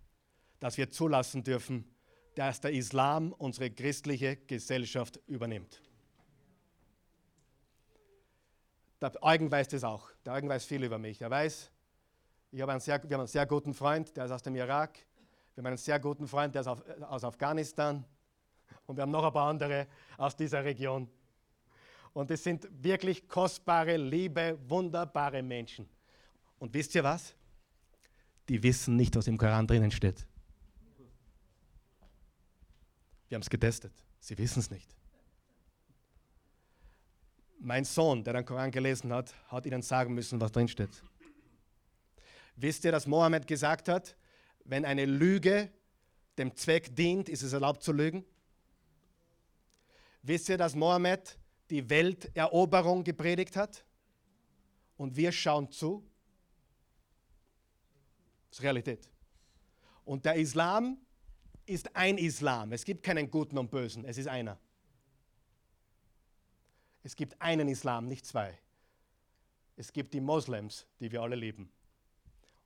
dass wir zulassen dürfen, dass der Islam unsere christliche Gesellschaft übernimmt. Der Eugen weiß das auch. Der Eugen weiß viel über mich. Er weiß, ich habe einen sehr, wir haben einen sehr guten Freund, der ist aus dem Irak. Wir haben einen sehr guten Freund, der ist aus Afghanistan. Und wir haben noch ein paar andere aus dieser Region. Und es sind wirklich kostbare, liebe, wunderbare Menschen. Und wisst ihr was? Die wissen nicht, was im Koran drinnen steht. Wir haben es getestet. Sie wissen es nicht. Mein Sohn, der den Koran gelesen hat, hat ihnen sagen müssen, was drin steht. Wisst ihr, dass Mohammed gesagt hat, wenn eine Lüge dem Zweck dient, ist es erlaubt zu lügen? Wisst ihr, dass Mohammed die Welteroberung gepredigt hat? Und wir schauen zu? Das ist Realität. Und der Islam ist ein Islam. Es gibt keinen Guten und Bösen, es ist einer. Es gibt einen Islam, nicht zwei. Es gibt die Moslems, die wir alle lieben.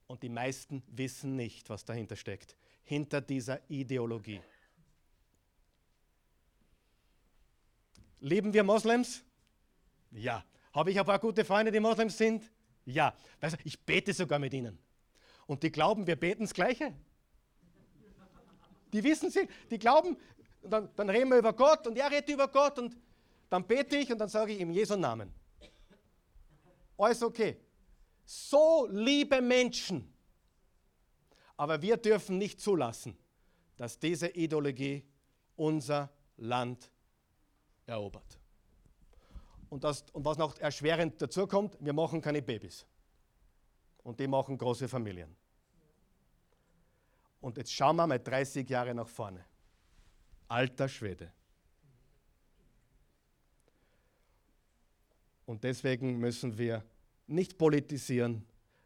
Und die meisten wissen nicht, was dahinter steckt, hinter dieser Ideologie. Lieben wir Moslems? Ja. Habe ich ein paar gute Freunde, die Moslems sind? Ja. Ich bete sogar mit ihnen. Und die glauben, wir beten das Gleiche. Die wissen sie, die glauben, dann, dann reden wir über Gott und er redet über Gott und dann bete ich und dann sage ich im Jesu Namen. Alles okay. So liebe Menschen. Aber wir dürfen nicht zulassen, dass diese Ideologie unser Land erobert. Und, das, und was noch erschwerend dazu kommt, wir machen keine Babys. Und die machen große Familien. Und jetzt schauen wir mal 30 Jahre nach vorne. Alter Schwede. Und deswegen müssen wir nicht politisieren,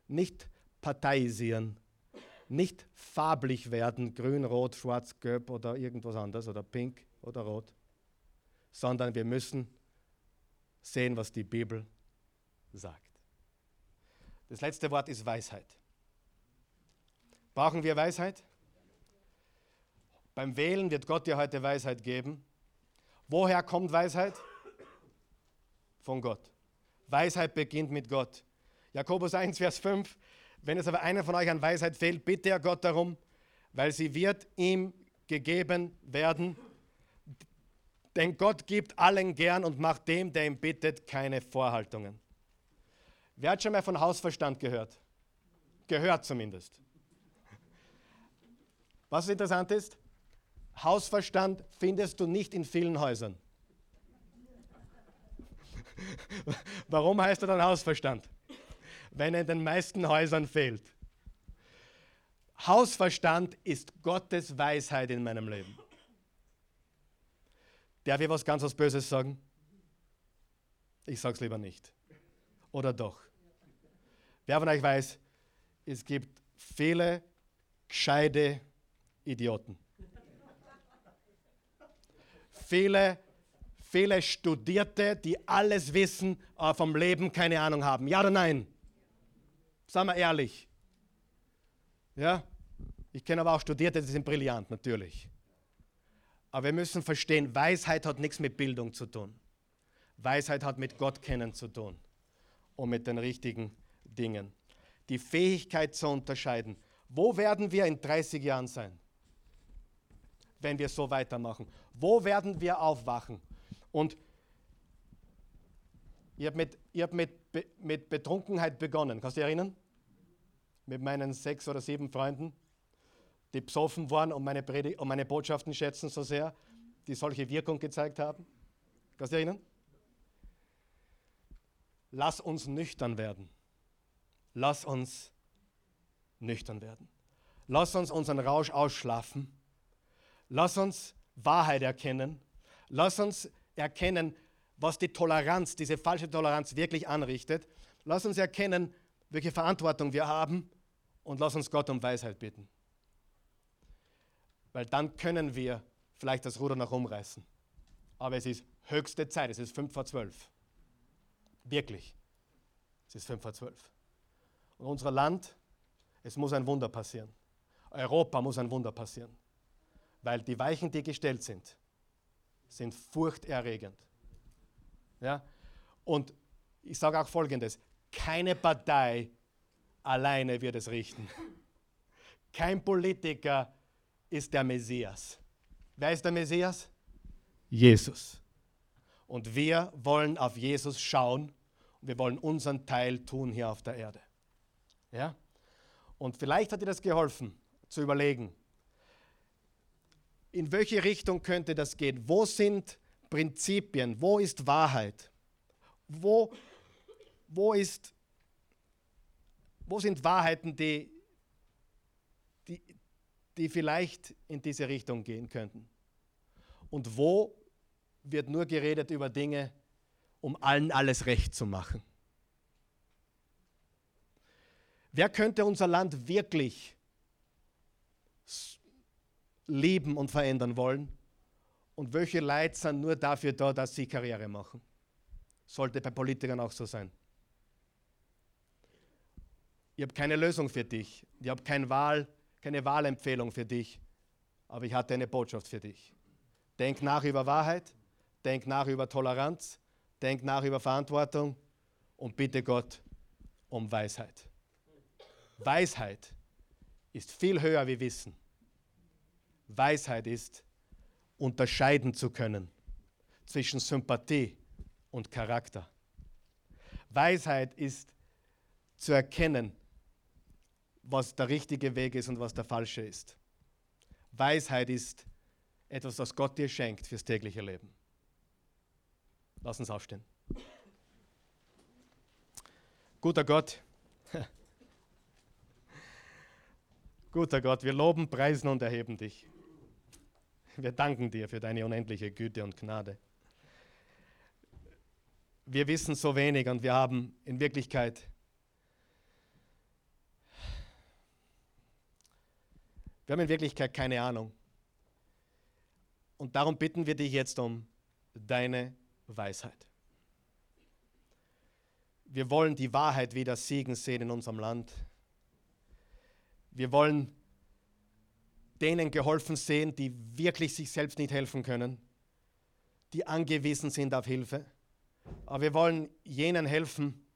nicht parteiisieren, nicht farblich werden, grün, rot, schwarz, gelb oder irgendwas anderes oder pink oder rot, sondern wir müssen sehen, was die Bibel sagt. Das letzte Wort ist Weisheit. Brauchen wir Weisheit? Beim Wählen wird Gott dir heute Weisheit geben. Woher kommt Weisheit? von Gott. Weisheit beginnt mit Gott. Jakobus 1, Vers 5. Wenn es aber einer von euch an Weisheit fehlt, bitte er Gott darum, weil sie wird ihm gegeben werden. Denn Gott gibt allen gern und macht dem, der ihn bittet, keine Vorhaltungen. Wer hat schon mal von Hausverstand gehört? Gehört zumindest. Was interessant ist, Hausverstand findest du nicht in vielen Häusern. *laughs* Warum heißt er dann Hausverstand? Wenn er in den meisten Häusern fehlt. Hausverstand ist Gottes Weisheit in meinem Leben. Darf ich was ganz was Böses sagen? Ich sage es lieber nicht. Oder doch? Wer von euch weiß, es gibt viele gescheite Idioten. viele viele Studierte, die alles wissen, aber vom Leben keine Ahnung haben. Ja oder nein? Sagen wir ehrlich. Ja? Ich kenne aber auch Studierte, die sind brillant, natürlich. Aber wir müssen verstehen, Weisheit hat nichts mit Bildung zu tun. Weisheit hat mit Gott kennen zu tun und mit den richtigen Dingen. Die Fähigkeit zu unterscheiden. Wo werden wir in 30 Jahren sein, wenn wir so weitermachen? Wo werden wir aufwachen? Und ich habe mit, hab mit, mit Betrunkenheit begonnen. Kannst du dich erinnern? Mit meinen sechs oder sieben Freunden, die besoffen waren und meine, Predig und meine Botschaften schätzen so sehr, die solche Wirkung gezeigt haben. Kannst du erinnern? Lass uns nüchtern werden. Lass uns nüchtern werden. Lass uns unseren Rausch ausschlafen. Lass uns Wahrheit erkennen. Lass uns erkennen, was die Toleranz, diese falsche Toleranz wirklich anrichtet. Lass uns erkennen, welche Verantwortung wir haben und lass uns Gott um Weisheit bitten. Weil dann können wir vielleicht das Ruder noch umreißen. Aber es ist höchste Zeit, es ist 5 vor 12. Wirklich. Es ist 5 vor 12. Und unser Land, es muss ein Wunder passieren. Europa muss ein Wunder passieren. Weil die Weichen, die gestellt sind, sind furchterregend. Ja? Und ich sage auch Folgendes, keine Partei alleine wird es richten. Kein Politiker ist der Messias. Wer ist der Messias? Jesus. Und wir wollen auf Jesus schauen und wir wollen unseren Teil tun hier auf der Erde. Ja? Und vielleicht hat dir das geholfen, zu überlegen, in welche Richtung könnte das gehen? Wo sind Prinzipien? Wo ist Wahrheit? Wo, wo, ist, wo sind Wahrheiten, die, die, die vielleicht in diese Richtung gehen könnten? Und wo wird nur geredet über Dinge, um allen alles recht zu machen? Wer könnte unser Land wirklich lieben und verändern wollen? Und welche Leute sind nur dafür da, dass sie Karriere machen? Sollte bei Politikern auch so sein. Ich habe keine Lösung für dich. Ich habe keine, Wahl, keine Wahlempfehlung für dich. Aber ich hatte eine Botschaft für dich. Denk nach über Wahrheit, denk nach über Toleranz, denk nach über Verantwortung und bitte Gott um Weisheit. Weisheit ist viel höher wie Wissen. Weisheit ist, unterscheiden zu können zwischen Sympathie und Charakter. Weisheit ist zu erkennen, was der richtige Weg ist und was der falsche ist. Weisheit ist etwas, das Gott dir schenkt fürs tägliche Leben. Lass uns aufstehen. Guter Gott, *laughs* guter Gott, wir loben, preisen und erheben dich. Wir danken dir für deine unendliche Güte und Gnade. Wir wissen so wenig und wir haben in Wirklichkeit wir haben in Wirklichkeit keine Ahnung. Und darum bitten wir dich jetzt um deine Weisheit. Wir wollen die Wahrheit wieder siegen sehen in unserem Land. Wir wollen denen geholfen sehen, die wirklich sich selbst nicht helfen können, die angewiesen sind auf Hilfe. Aber wir wollen jenen helfen,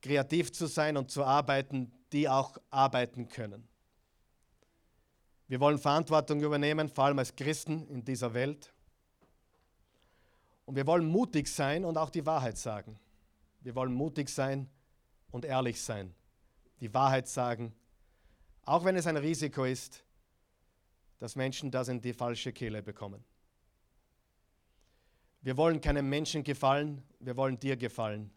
kreativ zu sein und zu arbeiten, die auch arbeiten können. Wir wollen Verantwortung übernehmen, vor allem als Christen in dieser Welt. Und wir wollen mutig sein und auch die Wahrheit sagen. Wir wollen mutig sein und ehrlich sein. Die Wahrheit sagen auch wenn es ein Risiko ist, dass Menschen das in die falsche Kehle bekommen. Wir wollen keinem Menschen gefallen, wir wollen dir gefallen.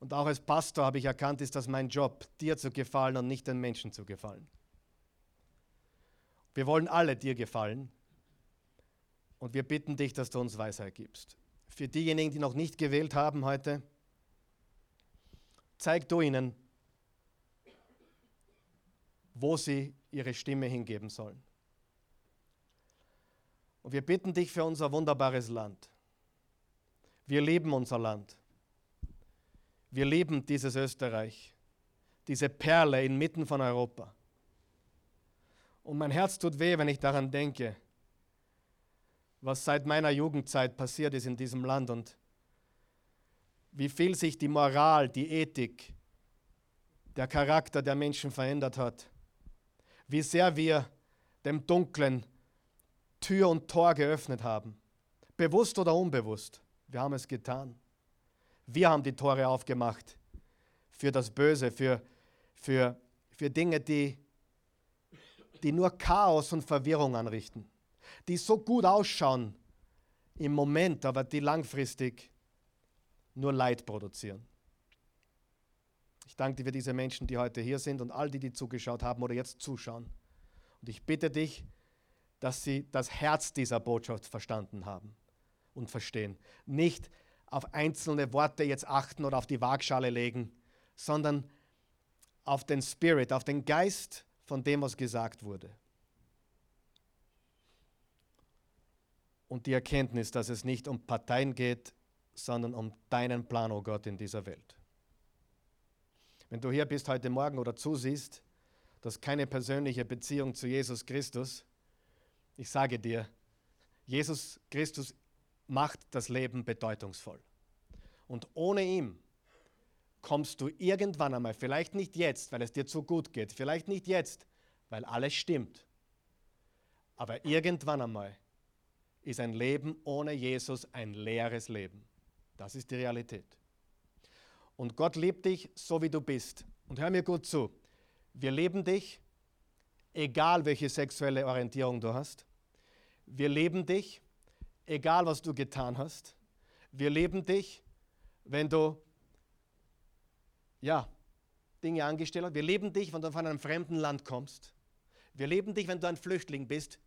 Und auch als Pastor habe ich erkannt, ist das mein Job, dir zu gefallen und nicht den Menschen zu gefallen. Wir wollen alle dir gefallen und wir bitten dich, dass du uns Weisheit gibst. Für diejenigen, die noch nicht gewählt haben heute, zeig du ihnen, wo sie ihre Stimme hingeben sollen. Und wir bitten dich für unser wunderbares Land. Wir lieben unser Land. Wir lieben dieses Österreich, diese Perle inmitten von Europa. Und mein Herz tut weh, wenn ich daran denke, was seit meiner Jugendzeit passiert ist in diesem Land und wie viel sich die Moral, die Ethik, der Charakter der Menschen verändert hat. Wie sehr wir dem Dunklen Tür und Tor geöffnet haben. Bewusst oder unbewusst. Wir haben es getan. Wir haben die Tore aufgemacht für das Böse, für, für, für Dinge, die, die nur Chaos und Verwirrung anrichten, die so gut ausschauen im Moment, aber die langfristig nur Leid produzieren. Ich danke dir für diese Menschen, die heute hier sind und all die, die zugeschaut haben oder jetzt zuschauen. Und ich bitte dich, dass sie das Herz dieser Botschaft verstanden haben und verstehen. Nicht auf einzelne Worte jetzt achten oder auf die Waagschale legen, sondern auf den Spirit, auf den Geist von dem, was gesagt wurde. Und die Erkenntnis, dass es nicht um Parteien geht, sondern um deinen Plan, oh Gott, in dieser Welt. Wenn du hier bist heute Morgen oder zusiehst, dass keine persönliche Beziehung zu Jesus Christus, ich sage dir, Jesus Christus macht das Leben bedeutungsvoll. Und ohne ihn kommst du irgendwann einmal, vielleicht nicht jetzt, weil es dir zu gut geht, vielleicht nicht jetzt, weil alles stimmt, aber irgendwann einmal ist ein Leben ohne Jesus ein leeres Leben. Das ist die Realität. Und Gott liebt dich so, wie du bist. Und hör mir gut zu. Wir lieben dich, egal welche sexuelle Orientierung du hast. Wir lieben dich, egal was du getan hast. Wir lieben dich, wenn du ja, Dinge angestellt hast. Wir lieben dich, wenn du von einem fremden Land kommst. Wir lieben dich, wenn du ein Flüchtling bist.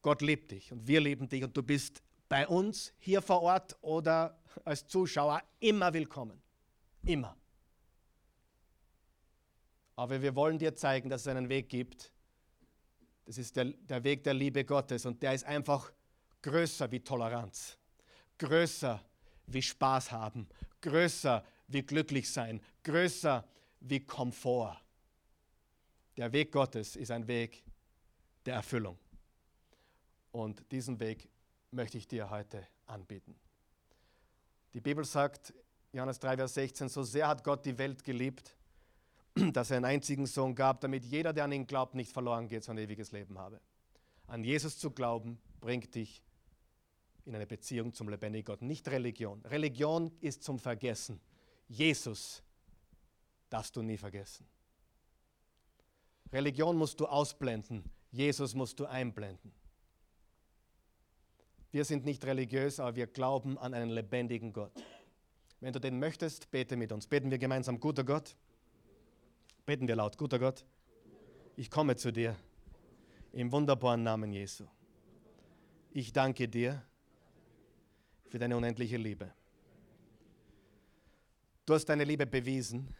Gott liebt dich und wir lieben dich und du bist bei uns hier vor Ort oder als Zuschauer immer willkommen. Immer. Aber wir wollen dir zeigen, dass es einen Weg gibt. Das ist der, der Weg der Liebe Gottes und der ist einfach größer wie Toleranz, größer wie Spaß haben, größer wie glücklich sein, größer wie Komfort. Der Weg Gottes ist ein Weg der Erfüllung. Und diesen Weg möchte ich dir heute anbieten. Die Bibel sagt, Johannes 3, Vers 16, so sehr hat Gott die Welt geliebt, *clears throat* dass er einen einzigen Sohn gab, damit jeder, der an ihn glaubt, nicht verloren geht, sondern ewiges Leben habe. An Jesus zu glauben, bringt dich in eine Beziehung zum lebendigen Gott, nicht Religion. Religion ist zum Vergessen. Jesus darfst du nie vergessen. Religion musst du ausblenden, Jesus musst du einblenden. Wir sind nicht religiös, aber wir glauben an einen lebendigen Gott. Wenn du den möchtest, bete mit uns. Beten wir gemeinsam, guter Gott. Beten wir laut, guter Gott. Ich komme zu dir im wunderbaren Namen Jesu. Ich danke dir für deine unendliche Liebe. Du hast deine Liebe bewiesen,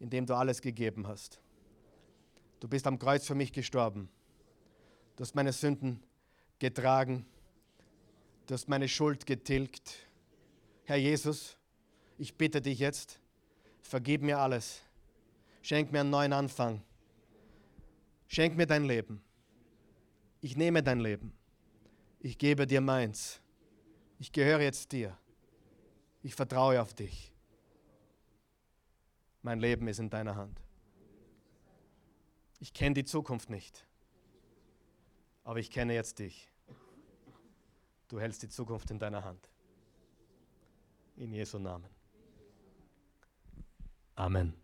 indem du alles gegeben hast. Du bist am Kreuz für mich gestorben. Du hast meine Sünden getragen. Du hast meine Schuld getilgt. Herr Jesus, ich bitte dich jetzt, vergib mir alles. Schenk mir einen neuen Anfang. Schenk mir dein Leben. Ich nehme dein Leben. Ich gebe dir meins. Ich gehöre jetzt dir. Ich vertraue auf dich. Mein Leben ist in deiner Hand. Ich kenne die Zukunft nicht, aber ich kenne jetzt dich. Du hältst die Zukunft in deiner Hand. In Jesu Namen. Amen.